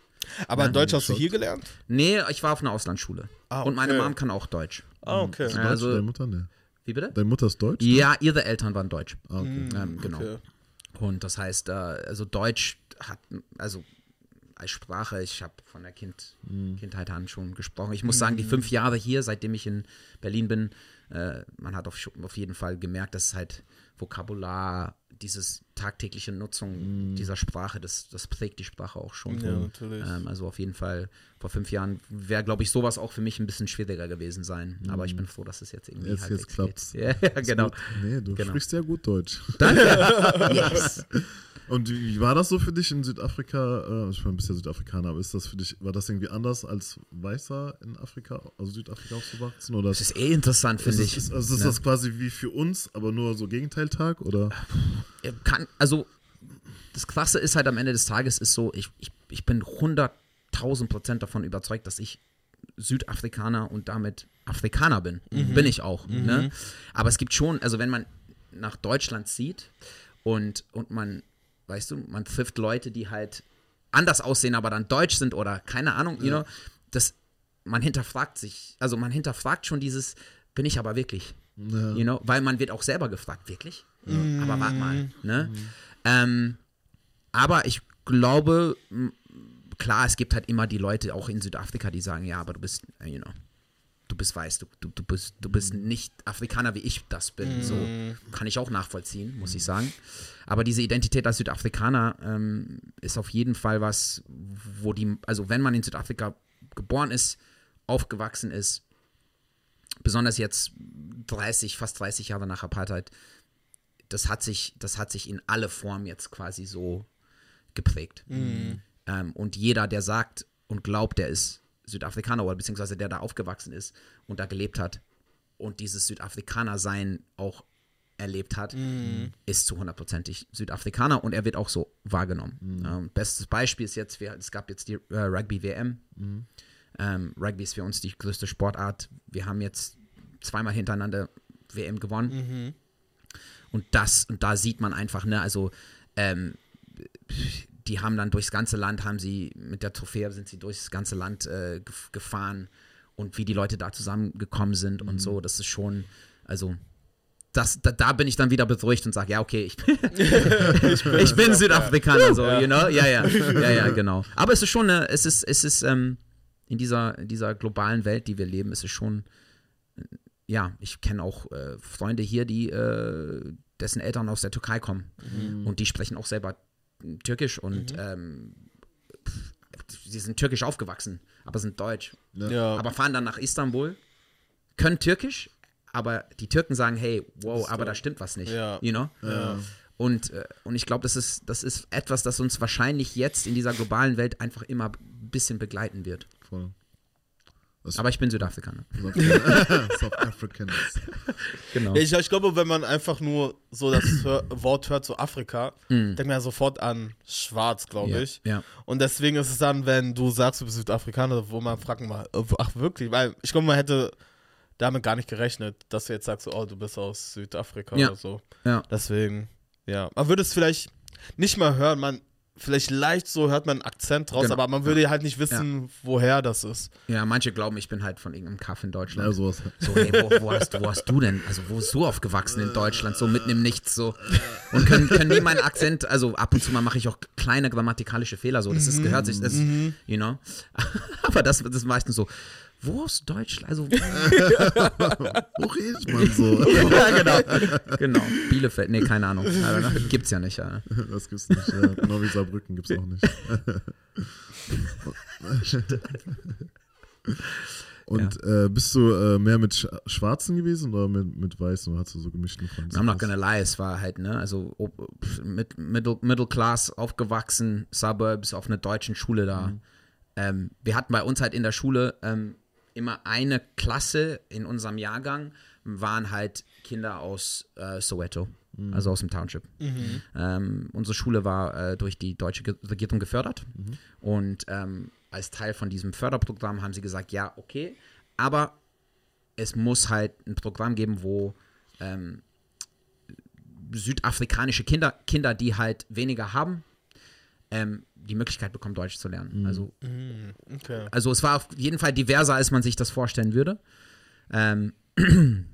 Aber in Deutsch hast du hier gelernt? Nee, ich war auf einer Auslandsschule. Ah, Und meine okay. Mom kann auch Deutsch. Ah, okay. Also- Deine Mutter, ne? Wie bitte? Deine Mutter ist Deutsch? Ja, ihre Eltern waren Deutsch. Ah, okay. Ähm, genau. Okay. Und das heißt, äh, also Deutsch hat, also als Sprache, ich habe von der kind, Kindheit an schon gesprochen. Ich muss sagen, die fünf Jahre hier, seitdem ich in Berlin bin, äh, man hat auf, auf jeden Fall gemerkt, dass halt Vokabular, dieses tagtägliche Nutzung dieser Sprache, das, das prägt die Sprache auch schon. Ja, natürlich. Ähm, also auf jeden Fall, vor fünf Jahren wäre, glaube ich, sowas auch für mich ein bisschen schwieriger gewesen sein. Aber ich bin froh, dass es jetzt irgendwie Jetzt- jetzt halbwegs klappt's. geht. Ja, ja, genau. Gut. Nee, du Genau. sprichst sehr gut Deutsch. Danke. yes. Und wie war das so für dich in Südafrika? Äh, Ich meine, du bist ja Südafrikaner, aber ist das für dich, war das irgendwie anders als Weißer in Afrika, also Südafrika aufzuwachsen? Oder Das ist eh interessant, finde ich. ist, also ist Ne? das quasi wie für uns, aber nur so Gegenteiltag? Oder? Er kann, also das Krasse ist halt am Ende des Tages ist so, ich, ich, ich bin 100.000 Prozent davon überzeugt, dass ich Südafrikaner und damit Afrikaner bin. Bin ich auch. Ne? Aber es gibt schon, also wenn man nach Deutschland zieht und, und man, weißt du, man trifft Leute, die halt anders aussehen, aber dann deutsch sind oder keine Ahnung, you know, das, man hinterfragt sich, also man hinterfragt schon dieses, bin ich aber wirklich? Ja. You know, weil man wird auch selber gefragt, wirklich? Aber warte mal, ne? Ähm, aber ich glaube, klar, es gibt halt immer die Leute auch in Südafrika, die sagen, ja, aber du bist, äh, you know, du bist weiß, du, du, du bist, du bist nicht Afrikaner, wie ich das bin. So kann ich auch nachvollziehen, muss ich sagen. Aber diese Identität als Südafrikaner ähm, ist auf jeden Fall was, wo die, also wenn man in Südafrika geboren ist, aufgewachsen ist, besonders jetzt 30, fast 30 Jahre nach Apartheid, das hat sich, das hat sich in alle Formen jetzt quasi so geprägt. Ähm, und jeder, der sagt und glaubt, der ist Südafrikaner oder beziehungsweise der da aufgewachsen ist und da gelebt hat und dieses Südafrikaner-Sein auch erlebt hat, ist zu hundertprozentig Südafrikaner und er wird auch so wahrgenommen. Ähm, bestes Beispiel ist jetzt, wir, es gab jetzt die äh, Rugby-WM. Ähm, Rugby ist für uns die größte Sportart. Wir haben jetzt zweimal hintereinander WM gewonnen. Und das, und da sieht man einfach, ne, also ähm, die haben dann durchs ganze Land, haben sie mit der Trophäe sind sie durchs ganze Land äh, gef- gefahren. Und wie die Leute da zusammengekommen sind und so, das ist schon, also das, da, da bin ich dann wieder beruhigt und sage, ja, okay, ich, ich bin Südafrikaner, so, you know? Ja, ja, ja, ja, genau. Aber es ist schon eine, es ist, es ist, ähm, in dieser, in dieser globalen Welt, die wir leben, ist es schon, äh, ja, ich kenne auch äh, Freunde hier, die, äh, dessen Eltern aus der Türkei kommen. Und die sprechen auch selber Türkisch und ähm, pff, sie sind türkisch aufgewachsen, aber sind deutsch. Ja. Aber fahren dann nach Istanbul, können Türkisch, aber die Türken sagen, hey, wow, aber da stimmt was nicht. Ja. You know? Ja. Und, äh, und ich glaube, das ist, das ist etwas, das uns wahrscheinlich jetzt in dieser globalen Welt einfach immer ein bisschen begleiten wird. Voll. Das Aber ich bin Südafrikaner. South Africans. Genau. Ich, ich glaube, wenn man einfach nur so das Hör Wort hört, so Afrika, denkt man ja sofort an schwarz, glaube Ja, ich. ja. Und deswegen ist es dann, wenn du sagst, du bist Südafrikaner, wo man fragt mal, ach wirklich? Weil ich glaube, man hätte damit gar nicht gerechnet, dass du jetzt sagst, so, oh, du bist aus Südafrika Ja. oder so. Ja. Deswegen, ja. Man würde es vielleicht nicht mal hören, man, vielleicht leicht so hört man einen Akzent raus, Genau. aber man würde halt nicht wissen, woher das ist. ja, manche glauben, ich bin halt von irgendeinem Kaff in Deutschland. Ja, sowas. So, hey, wo, wo, hast, wo hast du denn, also wo bist du aufgewachsen in Deutschland, so mitten im Nichts, so. Und können, können nie meinen Akzent, also ab und zu mal mache ich auch kleine grammatikalische Fehler, so, das ist, gehört sich, das, you know. Aber das, das ist meistens so, wo aus Deutschland? Also, Wo redet man so? ja, genau. Genau. Bielefeld, nee, keine Ahnung. Also, gibt's ja nicht. Ja. Das gibt's nicht. Ja. Genau wie Saarbrücken gibt's auch nicht. Und äh, bist du äh, mehr mit Sch Schwarzen gewesen oder mit, mit Weißen oder hast du so gemischten Franzosen? I'm not gonna lie, es war halt, ne, also mit Middle, Middle Class aufgewachsen, Suburbs, auf einer deutschen Schule da. Ähm, wir hatten bei uns halt in der Schule ähm, immer eine Klasse in unserem Jahrgang, waren halt Kinder aus äh, Soweto, also aus dem Township. Ähm, unsere Schule war äh, durch die deutsche Regierung gefördert. Und ähm, als Teil von diesem Förderprogramm haben sie gesagt, ja, okay, aber es muss halt ein Programm geben, wo ähm, südafrikanische Kinder, Kinder, die halt weniger haben, ähm, die Möglichkeit bekommen, Deutsch zu lernen. Also, Okay. also es war auf jeden Fall diverser, als man sich das vorstellen würde. Ähm,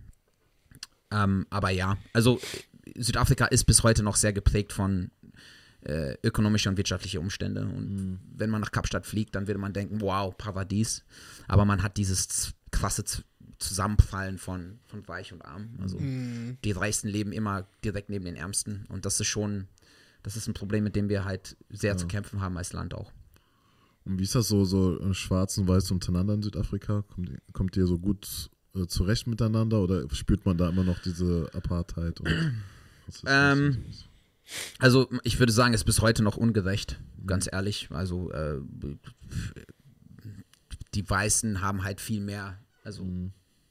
ähm, aber ja, also Südafrika ist bis heute noch sehr geprägt von äh, ökonomische und wirtschaftliche Umstände. Und wenn man nach Kapstadt fliegt, dann würde man denken, wow, Paradies. Aber man hat dieses krasse Z Zusammenfallen von, von Reich und Arm. Also die Reichsten leben immer direkt neben den Ärmsten. Und das ist schon, das ist ein Problem, mit dem wir halt sehr zu kämpfen haben als Land auch. Und wie ist das so, so äh, schwarz und weiß untereinander in Südafrika? Kommt, ihr- kommt ihr so gut äh, zurecht miteinander oder spürt man da immer noch diese Apartheid? Und was ist das? Ähm, Also ich würde sagen, es ist bis heute noch ungerecht, ganz ehrlich. Also äh, die Weißen haben halt viel mehr, also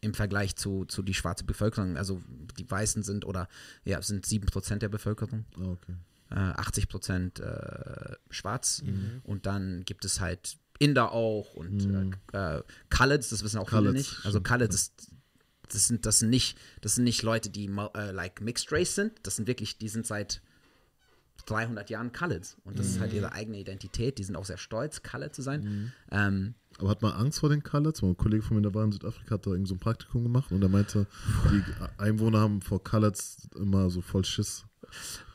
im Vergleich zu, zu die schwarze Bevölkerung. Also die Weißen sind oder ja, sind 7% der Bevölkerung, Ah, okay. Äh, 80% äh, schwarz. Und dann gibt es halt Inder auch und äh, äh, Khaleds, das wissen auch viele Khaleds, nicht. Also Khaleds ist das sind, das sind nicht, das sind nicht Leute, die äh, like Mixed Race sind. Das sind wirklich, die sind seit 300 Jahren Khaleds. Und das ist halt ihre eigene Identität. Die sind auch sehr stolz, Khaled zu sein. Ähm, Aber hat man Angst vor den Khaleds? Ein Kollege von mir, der war in Südafrika, hat da irgend so ein Praktikum gemacht und er meinte, die Einwohner haben vor Khaleds immer so voll Schiss.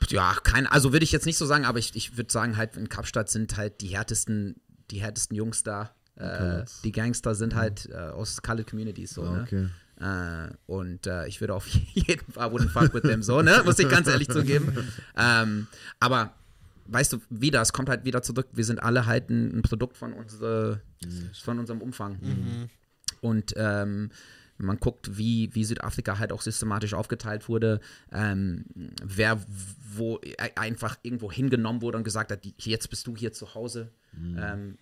Ja, kein, also würde ich jetzt nicht so sagen, aber ich, ich würde sagen, halt in Kapstadt sind halt die härtesten, die härtesten Jungs da. Äh, die Gangster sind halt äh, aus Khaled Communities so, Ah, ne? okay. Äh, und äh, ich würde auf jeden Fall wouldn't fuck with them so, ne? Muss ich ganz ehrlich zugeben. Ähm, aber weißt du, wieder, es kommt halt wieder zurück, wir sind alle halt ein, ein Produkt von, unsere, von unserem Umfang. Und ähm, wenn man guckt, wie, wie Südafrika halt auch systematisch aufgeteilt wurde, ähm, wer wo e- einfach irgendwo hingenommen wurde und gesagt hat, jetzt bist du hier zu Hause, ähm,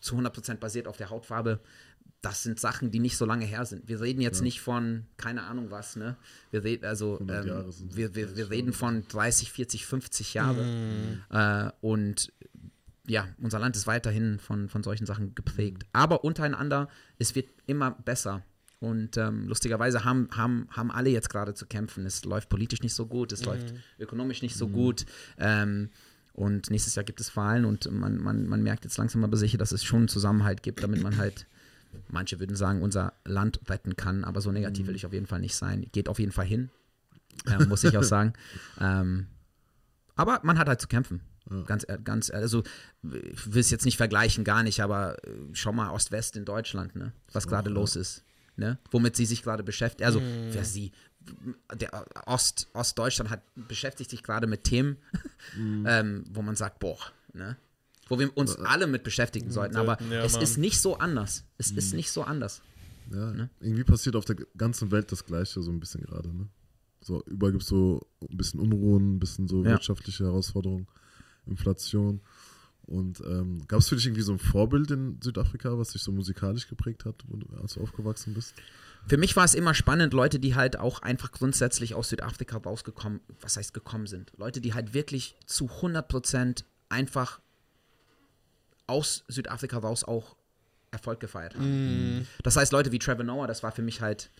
zu 100% basiert auf der Hautfarbe, das sind Sachen, die nicht so lange her sind. Wir reden jetzt nicht von, keine Ahnung was, ne? Wir reden, also, 100 ähm, wir, wir, wir reden von 30, 40, 50 Jahre. Äh, und ja, unser Land ist weiterhin von, von solchen Sachen geprägt. Aber untereinander, es wird immer besser. Und ähm, lustigerweise haben, haben, haben alle jetzt gerade zu kämpfen. Es läuft politisch nicht so gut, es läuft ökonomisch nicht so gut. Ähm, und nächstes Jahr gibt es Wahlen und man, man, man merkt jetzt langsam aber sicher, dass es schon einen Zusammenhalt gibt, damit man halt, manche würden sagen, unser Land retten kann. Aber so negativ will ich auf jeden Fall nicht sein. Geht auf jeden Fall hin, ähm, muss ich auch sagen. Ähm, aber man hat halt zu kämpfen. Ganz, ehr- ganz, ehr- also ich will es jetzt nicht vergleichen, gar nicht, aber äh, schau mal Ost-West in Deutschland, ne? Was gerade los ist, ne? Womit sie sich gerade beschäftigt. Also, wer sie, der Ost, Ostdeutschland hat, beschäftigt sich gerade mit Themen, ähm, wo man sagt, boah, ne? Wo wir uns alle mit beschäftigen sollten, aber sollten, ja, es Mann. ist nicht so anders. Es ist nicht so anders. Ja, Ne? irgendwie passiert auf der ganzen Welt das Gleiche so ein bisschen gerade, ne? So, überall gibt es so ein bisschen Unruhen, ein bisschen so Ja. wirtschaftliche Herausforderungen, Inflation. Und ähm, gab es für dich irgendwie so ein Vorbild in Südafrika, was dich so musikalisch geprägt hat, wo du, als du aufgewachsen bist? Für mich war es immer spannend, Leute, die halt auch einfach grundsätzlich aus Südafrika rausgekommen, was heißt gekommen sind. Leute, die halt wirklich zu 100% einfach aus Südafrika raus auch Erfolg gefeiert haben. Das heißt, Leute wie Trevor Noah, das war für mich halt,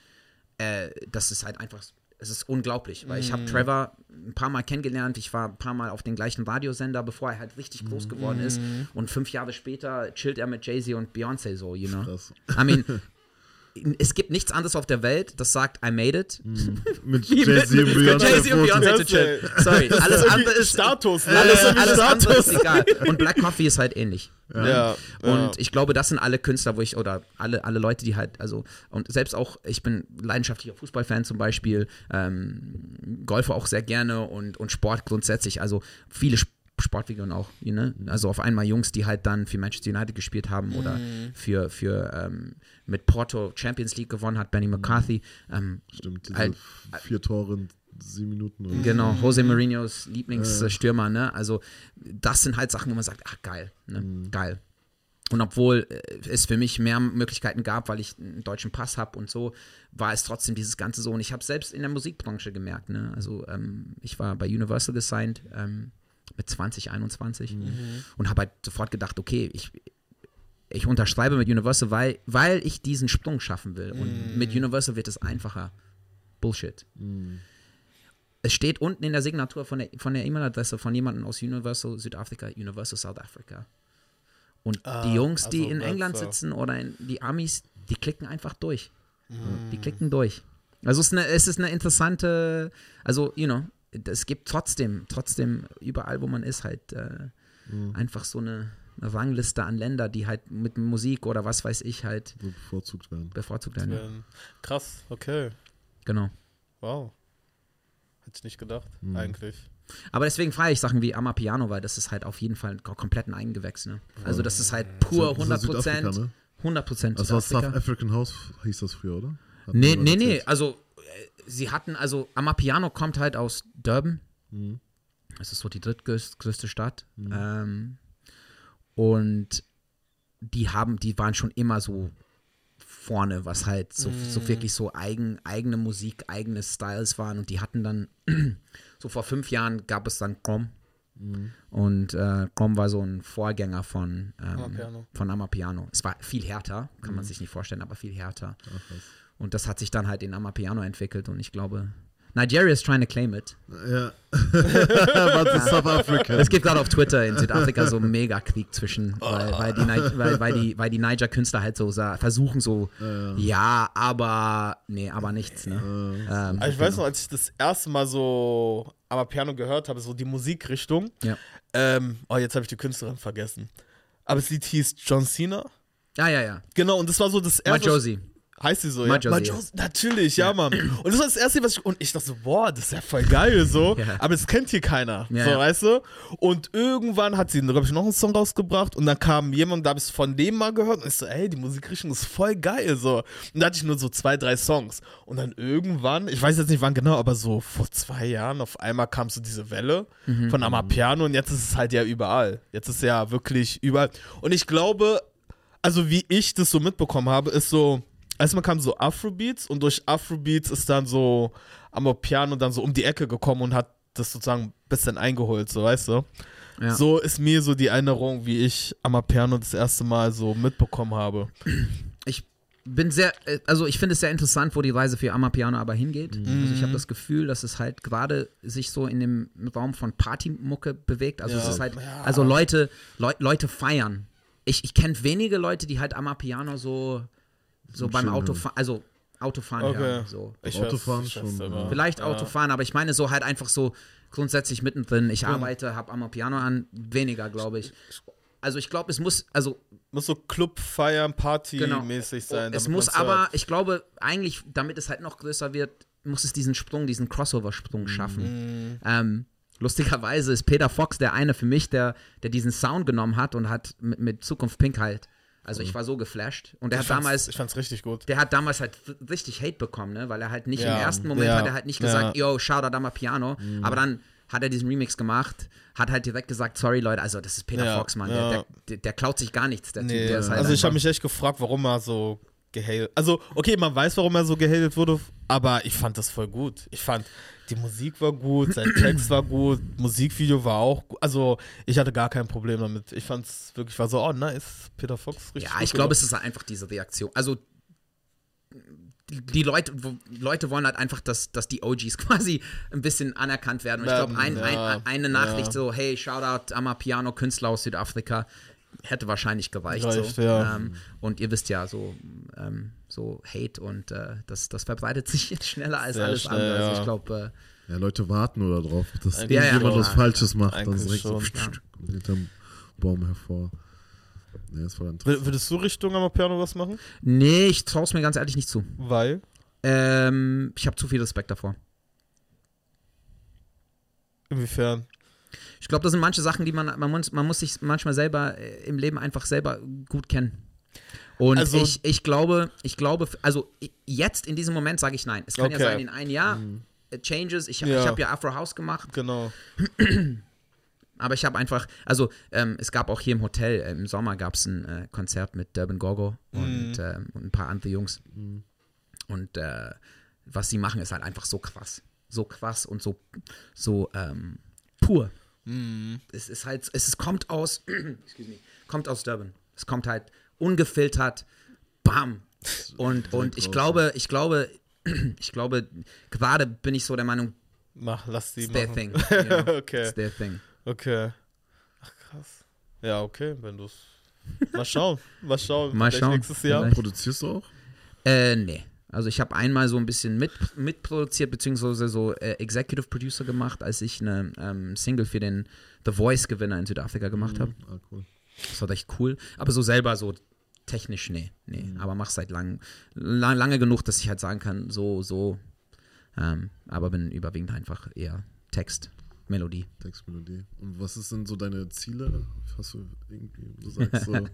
äh, das ist halt einfach, es ist unglaublich, weil ich habe Trevor ein paar Mal kennengelernt, ich war ein paar Mal auf den gleichen Radiosender, bevor er halt richtig groß geworden ist und fünf Jahre später chillt er mit Jay-Z und Beyoncé so, you know. Krass. I mean, es gibt nichts anderes auf der Welt, das sagt I made it. Mit Wie Jay-Z und mit Beyoncé. Jay-Z und. Beyoncé zu chillen. Sorry, alles andere ist Status. ne? alles, irgendwie alles Status. andere ist egal. Und Black Coffee ist halt ähnlich. Ja. Und ich glaube, das sind alle Künstler, wo ich, oder alle, alle Leute, die halt, also, und selbst auch, ich bin leidenschaftlicher Fußballfan zum Beispiel, ähm, golfe auch sehr gerne und, und Sport grundsätzlich, also viele Sp Sportfiguren auch, you know? also auf einmal Jungs, die halt dann für Manchester United gespielt haben oder für, für ähm, mit Porto Champions League gewonnen hat, Benny McCarthy, ähm, Stimmt, diese Halt- vier Tore in sieben Minuten. Oder Genau, Jose Mourinhos Lieblingsstürmer, ne? Also das sind halt Sachen, wo man sagt, ach geil, ne? Geil. Und obwohl äh, es für mich mehr Möglichkeiten gab, weil ich einen deutschen Pass habe und so, war es trotzdem dieses Ganze so. Und ich habe selbst in der Musikbranche gemerkt, ne? Also ähm, ich war bei Universal gesigned ähm, mit 20, 21 und habe halt sofort gedacht, okay, ich, ich unterschreibe mit Universal, weil, weil ich diesen Sprung schaffen will. Und mit Universal wird es einfacher. Bullshit. Es steht unten in der Signatur von der von der E-Mail-Adresse von jemandem aus Universal Südafrika, Universal South Africa. Und Ah, die Jungs, die also in das, England ja. sitzen oder in, die Amis, die klicken einfach durch. Die Mhm. klicken durch. Also es ist, eine, es ist eine interessante, also, you know, es gibt trotzdem, trotzdem überall, wo man ist, halt äh, Mhm. einfach so eine, eine Rangliste an Länder, die halt mit Musik oder was weiß ich halt so bevorzugt werden. bevorzugt werden. Ja. Krass, okay. Genau. Wow. Hätte ich nicht gedacht, Mhm. eigentlich. Aber deswegen feiere ich Sachen wie Amapiano, weil das ist halt auf jeden Fall komplett ein Eigengewächs. Ne? Also das ist halt pur Das ist 100 Südafrika, Prozent. ne? 100 Prozent Das war. South African House, hieß das früher, oder? Hat Nee, nee, nee. erzählt. Also äh, sie hatten, also Amapiano kommt halt aus Durban. Mhm. Das ist so die drittgrößte Stadt. Ähm, und die haben, die waren schon immer so vorne, was halt so, so wirklich so eigen, eigene Musik, eigene Styles waren. Und die hatten dann, so vor fünf Jahren gab es dann Crom. Und äh, Crom war so ein Vorgänger von, ähm, Amapiano. von Amapiano. Es war viel härter, kann man sich nicht vorstellen, aber viel härter. Und das hat sich dann halt in Amapiano entwickelt und ich glaube, Nigeria is trying to claim it. Ja. Was ist South Africa? Es gibt gerade auf Twitter in Südafrika so einen Mega-Krieg zwischen, weil, weil, die, weil, weil die, weil die Niger-Künstler halt so versuchen so, ja, aber, nee, aber nichts, ne? Ähm, Also ich weiß noch, als ich das erste Mal so am Piano gehört habe, so die Musikrichtung. Ja. Ähm, oh, jetzt habe ich die Künstlerin vergessen. Aber das Lied hieß John Cena. Ja, ja, ja. Genau, und das war so das erste. Majosi. Heißt sie so, Majosi, ja? Majosi, natürlich, ja, Mann. Und das war das erste, was ich. Und ich dachte so, boah, das ist ja voll geil, so. Ja. Aber das kennt hier keiner. Ja, so, ja. weißt du? Und irgendwann hat sie, glaube ich, noch einen Song rausgebracht. Und dann kam jemand, da habe ich es von dem mal gehört. Und ich so, ey, die Musikrichtung ist voll geil, so. Und da hatte ich nur so zwei, drei Songs. Und dann irgendwann, ich weiß jetzt nicht wann genau, aber so vor zwei Jahren, auf einmal kam so diese Welle Mhm. von Amapiano. Und jetzt ist es halt ja überall. Jetzt ist es ja wirklich überall. Und ich glaube, also wie ich das so mitbekommen habe, ist so, erstmal kamen so Afrobeats und durch Afrobeats ist dann so Amapiano dann so um die Ecke gekommen und hat das sozusagen ein bisschen eingeholt, so weißt du. Ja. So ist mir so die Erinnerung, wie ich Amapiano das erste Mal so mitbekommen habe. Ich bin sehr, äh, also ich finde es sehr interessant, wo die Reise für Amapiano aber hingeht. Also ich habe das Gefühl, dass es halt gerade sich so in dem Raum von Partymucke bewegt. Also Ja. es ist halt, also Leute, Leu Leute feiern. Ich, ich kenne wenige Leute, die halt Amapiano so, so beim Autofahren, also Autofahren Okay. hören. So. Ich Autofahren weiß- ich schon, weiß ja. immer. Vielleicht Ja. Autofahren, aber ich meine so halt einfach so grundsätzlich mittendrin. Ich arbeite, habe Amapiano an, weniger, glaube ich. Also ich glaube, es muss, also Muss so Club feiern, Party Genau. sein. Es muss aber, hört. ich glaube, eigentlich, damit es halt noch größer wird, muss es diesen Sprung, diesen Crossover-Sprung schaffen. Ähm, lustigerweise ist Peter Fox der eine für mich, der, der diesen Sound genommen hat und hat mit, mit Zukunft Pink halt. Also ich war so geflasht. Und der ich hat damals, ich fand's richtig gut. der hat damals halt richtig Hate bekommen, ne? Weil er halt nicht Ja, im ersten Moment ja, hat er halt nicht gesagt, ja. yo, shout out Amma Piano. Aber dann hat er diesen Remix gemacht, hat halt direkt gesagt, sorry Leute, also das ist Peter Ja, Fox, Mann. ja. Der, der, der klaut sich gar nichts, der Typ. Nee, Der ist halt also ich habe mich echt gefragt, warum er so gehatet. Also, okay, man weiß, warum er so gehatet wurde, aber ich fand das voll gut. Ich fand, die Musik war gut, sein Text war gut, Musikvideo war auch gut. Also, ich hatte gar kein Problem damit. Ich fand es wirklich, war so, oh, nice, Peter Fox, richtig Ja, ich glaube, es ist einfach diese Reaktion. Also die, die Leute, Leute wollen halt einfach, dass, dass die OGs quasi ein bisschen anerkannt werden. Und ich glaube, ein, ein, eine Nachricht ja. so, hey, Shoutout Amapiano, Künstler aus Südafrika, hätte wahrscheinlich gereicht. Reicht, so. ja. ähm, und ihr wisst ja, so ähm, so Hate und äh, das, das verbreitet sich jetzt schneller als Sehr alles schnell, andere. Also ja. ich glaube, Ja, Leute warten nur darauf, dass irgendjemand schon. was Falsches macht. Dann Eigentlich direkt so. Ja. kommt hinterm Baum hervor. Nee, das war interessant. Würdest du Richtung Amapiano was machen? äh, nee, ich traue es mir ganz ehrlich nicht zu. Weil? Ähm, ich habe zu viel Respekt davor. Inwiefern? Ich glaube, das sind manche Sachen, die man, man muss, man muss sich manchmal selber äh, im Leben einfach selber gut kennen. Und Also- ich, ich glaube, ich glaube, also jetzt in diesem Moment sage ich nein. Es kann ja Okay. sein, in einem Jahr äh, Changes. Ich, Ja. ich habe ja Afro House gemacht, Genau. aber ich habe einfach, also ähm, es gab auch hier im Hotel, äh, im Sommer gab es ein äh, Konzert mit Durban Gogo und, ähm, und ein paar andere Jungs. Und äh, was sie machen, ist halt einfach so krass. So krass und so, so ähm, pur. Es ist halt, es ist, kommt aus, excuse me, kommt aus Durban. Es kommt halt ungefiltert, bam. Und, und ich glaube, ich glaube, ich glaube, gerade bin ich so der Meinung, Mach, lass die it's their machen. thing. You know? okay, It's their thing. okay. Ach krass. Ja, okay, wenn du es. Mal schauen. Mal schauen. Mal schauen. Nächstes Jahr. Vielleicht. Produzierst du auch? Äh, nee. Also ich habe einmal so ein bisschen mit, mitproduziert, beziehungsweise so äh, Executive Producer gemacht, als ich eine ähm, Single für den The Voice-Gewinner in Südafrika gemacht habe. Ah, cool. Das war echt cool. Aber so selber so technisch, nee. Nee. Aber mach seit lang, lang, lange genug, dass ich halt sagen kann, so, so. Ähm, aber bin überwiegend einfach eher Text, Melodie. Textmelodie. Und was ist denn so deine Ziele? Hast du irgendwie, du sagst so,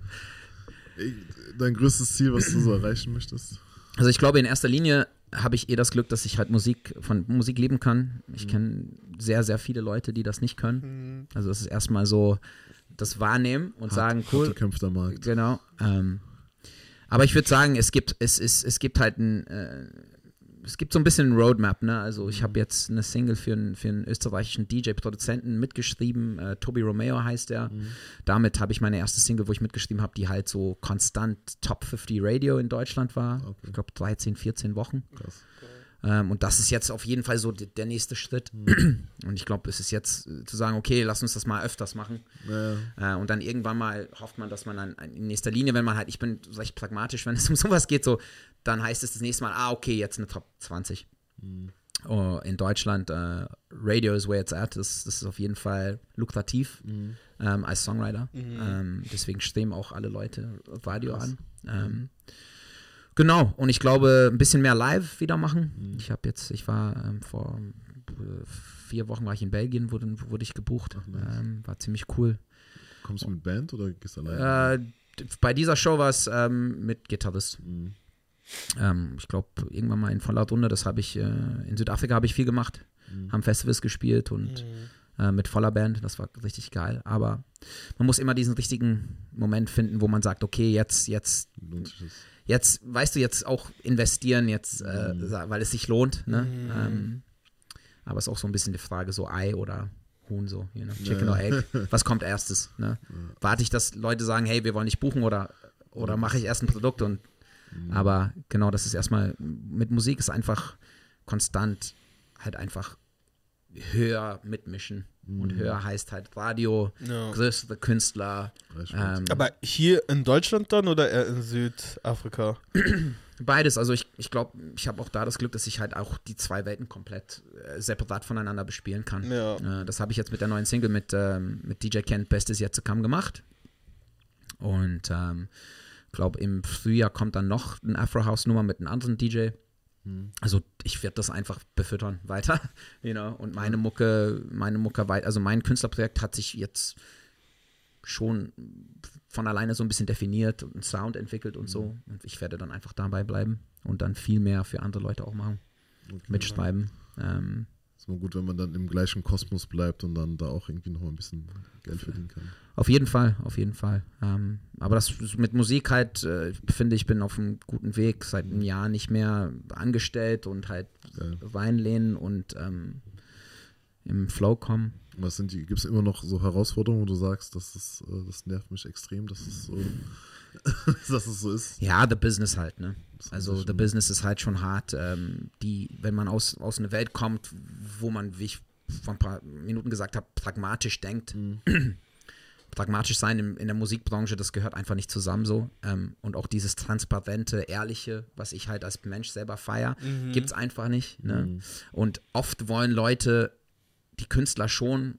dein größtes Ziel, was du so erreichen möchtest? Also ich glaube, in erster Linie habe ich eh das Glück, dass ich halt Musik von Musik leben kann. Ich kenne sehr, sehr viele Leute, die das nicht können. Also das ist erstmal so das Wahrnehmen und sagen, Hart cool, gekämpfter Markt. Genau. Ähm, aber ich würde sagen, es gibt, es, es, es gibt halt ein, äh, es gibt so ein bisschen Roadmap, ne? Also ich habe jetzt eine Single für einen, für einen österreichischen DJ-Produzenten mitgeschrieben, äh, Tobi Romeo heißt er. Damit habe ich meine erste Single, wo ich mitgeschrieben habe, die halt so konstant Top 50 Radio in Deutschland war. Okay. Ich glaube 13, 14 Wochen. Krass. Ähm, und das ist jetzt auf jeden Fall so der nächste Schritt. Und ich glaube, es ist jetzt äh, zu sagen, okay, lass uns das mal öfters machen. Ja, Äh, und dann irgendwann mal hofft man, dass man dann in nächster Linie, wenn man halt, ich bin recht pragmatisch, wenn es um sowas geht, so, dann heißt es das nächste Mal, ah, okay, jetzt eine Top 20. Oh, in Deutschland, äh, Radio is where it's at, das, das ist auf jeden Fall lukrativ ähm, als Songwriter. Ähm, deswegen streben auch alle Leute Radio an. Ähm, genau, und ich glaube, ein bisschen mehr live wieder machen. Ich habe jetzt, ich war ähm, vor äh, vier Wochen war ich in Belgien, wurde, wurde ich gebucht. nice. ähm, war ziemlich cool. Kommst du mit Band oder gehst du alleine? Äh, bei dieser Show war es ähm, mit Gitarrist. Mhm. Ähm, ich glaube, irgendwann mal in voller Runde, das habe ich, äh, in Südafrika habe ich viel gemacht. Mhm. Haben Festivals gespielt und äh, mit voller Band, das war richtig geil. Aber man muss immer diesen richtigen Moment finden, wo man sagt, okay, jetzt, jetzt, jetzt, weißt du, jetzt auch investieren, jetzt, äh, sa- weil es sich lohnt. Ne? Ähm, aber es ist auch so ein bisschen die Frage, so Ei oder Huhn, so, you know, Chicken Ja. or Egg. Was kommt erstes? Ne? Warte ich, dass Leute sagen, hey, wir wollen dich buchen oder, oder mache ich erst ein Produkt und aber genau, das ist erstmal, mit Musik ist einfach konstant halt einfach höher mitmischen. Und höher heißt halt Radio, Ja. größere Künstler. Ähm, Aber hier in Deutschland dann oder eher in Südafrika? Beides, also ich, ich glaube, ich habe auch da das Glück, dass ich halt auch die zwei Welten komplett äh, separat voneinander bespielen kann. Ja. Äh, das habe ich jetzt mit der neuen Single mit, ähm, mit DJ Kent Bestes Yet to Come gemacht. Und ähm, glaube, im Frühjahr kommt dann noch ein Afro House Nummer mit einem anderen DJ. Also ich werde das einfach befüttern weiter, you know, und meine Mucke, meine Mucke also mein Künstlerprojekt hat sich jetzt schon von alleine so ein bisschen definiert und einen Sound entwickelt und so. Und ich werde dann einfach dabei bleiben und dann viel mehr für andere Leute auch machen, Okay. mitschreiben. Ähm, Ist mal gut, wenn man dann im gleichen Kosmos bleibt und dann da auch irgendwie noch ein bisschen Geld verdienen kann. Auf jeden Fall, auf jeden Fall. Ähm, aber das ist mit Musik halt, äh, finde ich, bin auf einem guten Weg, seit einem Jahr nicht mehr angestellt und halt Geil. reinlehnen und ähm, im Flow kommen. Was sind die, gibt es immer noch so Herausforderungen, wo du sagst, das, ist, äh, das nervt mich extrem, dass es so, dass es so ist? Ja, the business halt, ne? Also the business ist halt schon hart. Ähm, die, wenn man aus, aus einer Welt kommt, wo man, wie ich vor ein paar Minuten gesagt habe, pragmatisch denkt, Mhm. pragmatisch sein in, in, der Musikbranche, das gehört einfach nicht zusammen so. Ähm, und auch dieses transparente, ehrliche, was ich halt als Mensch selber feier, mhm. gibt es einfach nicht. Ne? Mhm. Und oft wollen Leute, die Künstler schon,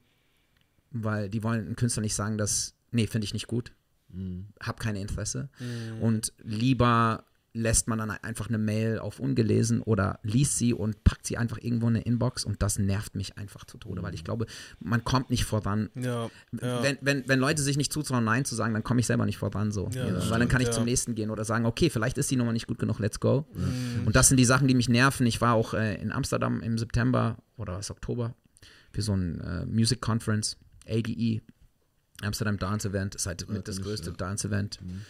weil die wollen einen Künstler nicht sagen, dass, nee, finde ich nicht gut. Mhm. Hab keine Interesse. Mhm. Und lieber lässt man dann einfach eine Mail auf ungelesen oder liest sie und packt sie einfach irgendwo in eine Inbox und das nervt mich einfach zu Tode, weil ich glaube, man kommt nicht voran. Ja, ja. Wenn, wenn, wenn Leute sich nicht zutrauen, Nein zu sagen, dann komme ich selber nicht voran so. Ja, weil stimmt, dann kann ich zum nächsten gehen oder sagen, okay, vielleicht ist die Nummer nicht gut genug, let's go. Und das sind die Sachen, die mich nerven. Ich war auch äh, in Amsterdam im September oder was Oktober für so ein äh, Music Conference, ADE, Amsterdam Dance Event, ist halt mit das größte Dance Event. Mhm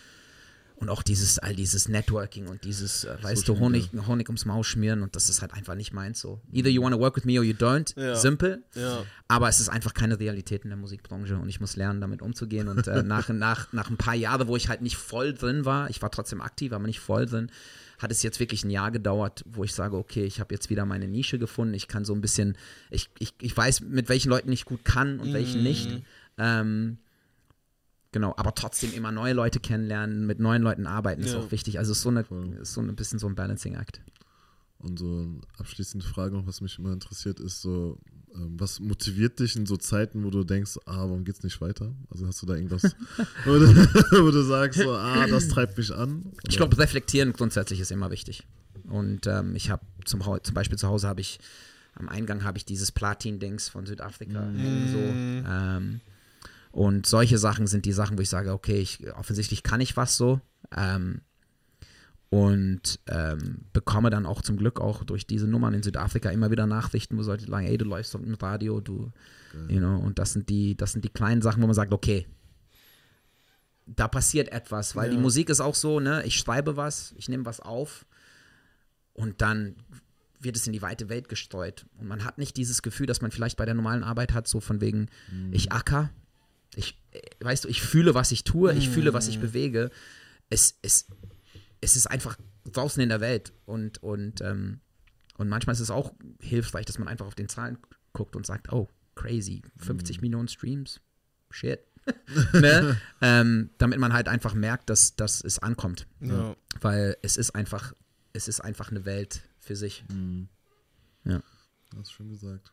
und auch dieses, all dieses Networking und dieses, äh, weißt du, Honig, Honig ums Maul schmieren und das ist halt einfach nicht meins so. Either you want to work with me or you don't. Ja. Simpel. Ja. Aber es ist einfach keine Realität in der Musikbranche und ich muss lernen, damit umzugehen. Und äh, nach, nach, nach ein paar Jahren, wo ich halt nicht voll drin war, ich war trotzdem aktiv, aber nicht voll drin, hat es jetzt wirklich ein Jahr gedauert, wo ich sage, okay, ich habe jetzt wieder meine Nische gefunden. Ich kann so ein bisschen, ich, ich, ich weiß, mit welchen Leuten ich gut kann und mhm. welchen nicht. Ähm, Genau, aber trotzdem immer neue Leute kennenlernen, mit neuen Leuten arbeiten ist ja. auch wichtig. Also es ist so, eine, ist so ein bisschen so ein Balancing-Act. Und so eine abschließende Frage noch, was mich immer interessiert, ist so, ähm, was motiviert dich in so Zeiten, wo du denkst, ah, warum geht's nicht weiter? Also hast du da irgendwas, wo, du, wo, du, sagst, so, ah, das treibt mich an? Oder? Ich glaube, reflektieren grundsätzlich ist immer wichtig. Und ähm, ich habe zum, zum Beispiel zu Hause habe ich, am Eingang habe ich dieses Platin-Dings von Südafrika mhm. so. Ähm, und solche Sachen sind die Sachen, wo ich sage, okay, ich, offensichtlich kann ich was so. Ähm, und ähm, bekomme dann auch zum Glück auch durch diese Nummern in Südafrika immer wieder Nachrichten, wo Leute sagen, ey, du läufst im Radio, du, okay. you know, und das sind die, das sind die kleinen Sachen, wo man sagt, okay, da passiert etwas, weil ja. die Musik ist auch so, ne, ich schreibe was, ich nehme was auf und dann wird es in die weite Welt gestreut. Und man hat nicht dieses Gefühl, dass man vielleicht bei der normalen Arbeit hat, so von wegen, mhm. ich acker, ich, weißt du, ich fühle, was ich tue, ich fühle, was ich mhm. bewege. Es, es, es ist einfach draußen in der Welt und, und, ähm, und manchmal ist es auch hilfreich, dass man einfach auf den Zahlen guckt und sagt, oh, crazy, 50 mhm. Millionen Streams, shit. ne? ähm, damit man halt einfach merkt, dass, dass es ankommt. Ja. Weil es ist einfach, es ist einfach eine Welt für sich. Mhm. Ja. Das ist schön gesagt.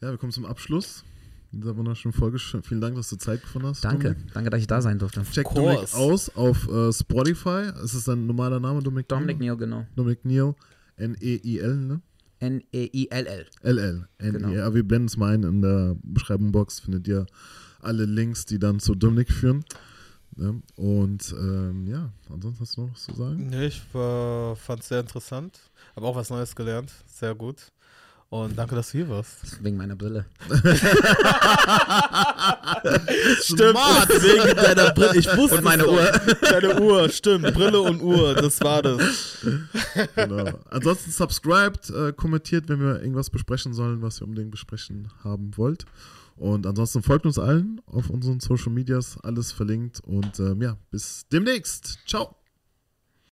Ja, wir kommen zum Abschluss in dieser wunderschönen Folge. Vielen Dank, dass du Zeit gefunden hast. Danke, Dominik. danke, dass ich da sein durfte. Check Dominik aus auf uh, Spotify. Ist es dein normaler Name, Dominik? Dominik Neal, genau. Dominik Neal, N-E-I-L, ne? N-E-I-L-L. L-L. Genau. Ja, wir blenden es mal ein in der Beschreibungsbox, findet ihr alle Links, die dann zu Dominik führen. Ja, und ähm, ja, ansonsten hast du noch was zu sagen? Nee, ich fand es sehr interessant. Habe auch was Neues gelernt. Sehr gut. Und danke, dass du hier warst. Wegen meiner Brille. stimmt, wegen deiner Brille. Ich wusste Und meine Uhr. Deine Uhr, stimmt. Brille und Uhr, das war das. Genau. Ansonsten subscribed, äh, kommentiert, wenn wir irgendwas besprechen sollen, was ihr unbedingt besprechen haben wollt. Und ansonsten folgt uns allen auf unseren Social Medias, alles verlinkt. Und ähm, ja, bis demnächst. Ciao.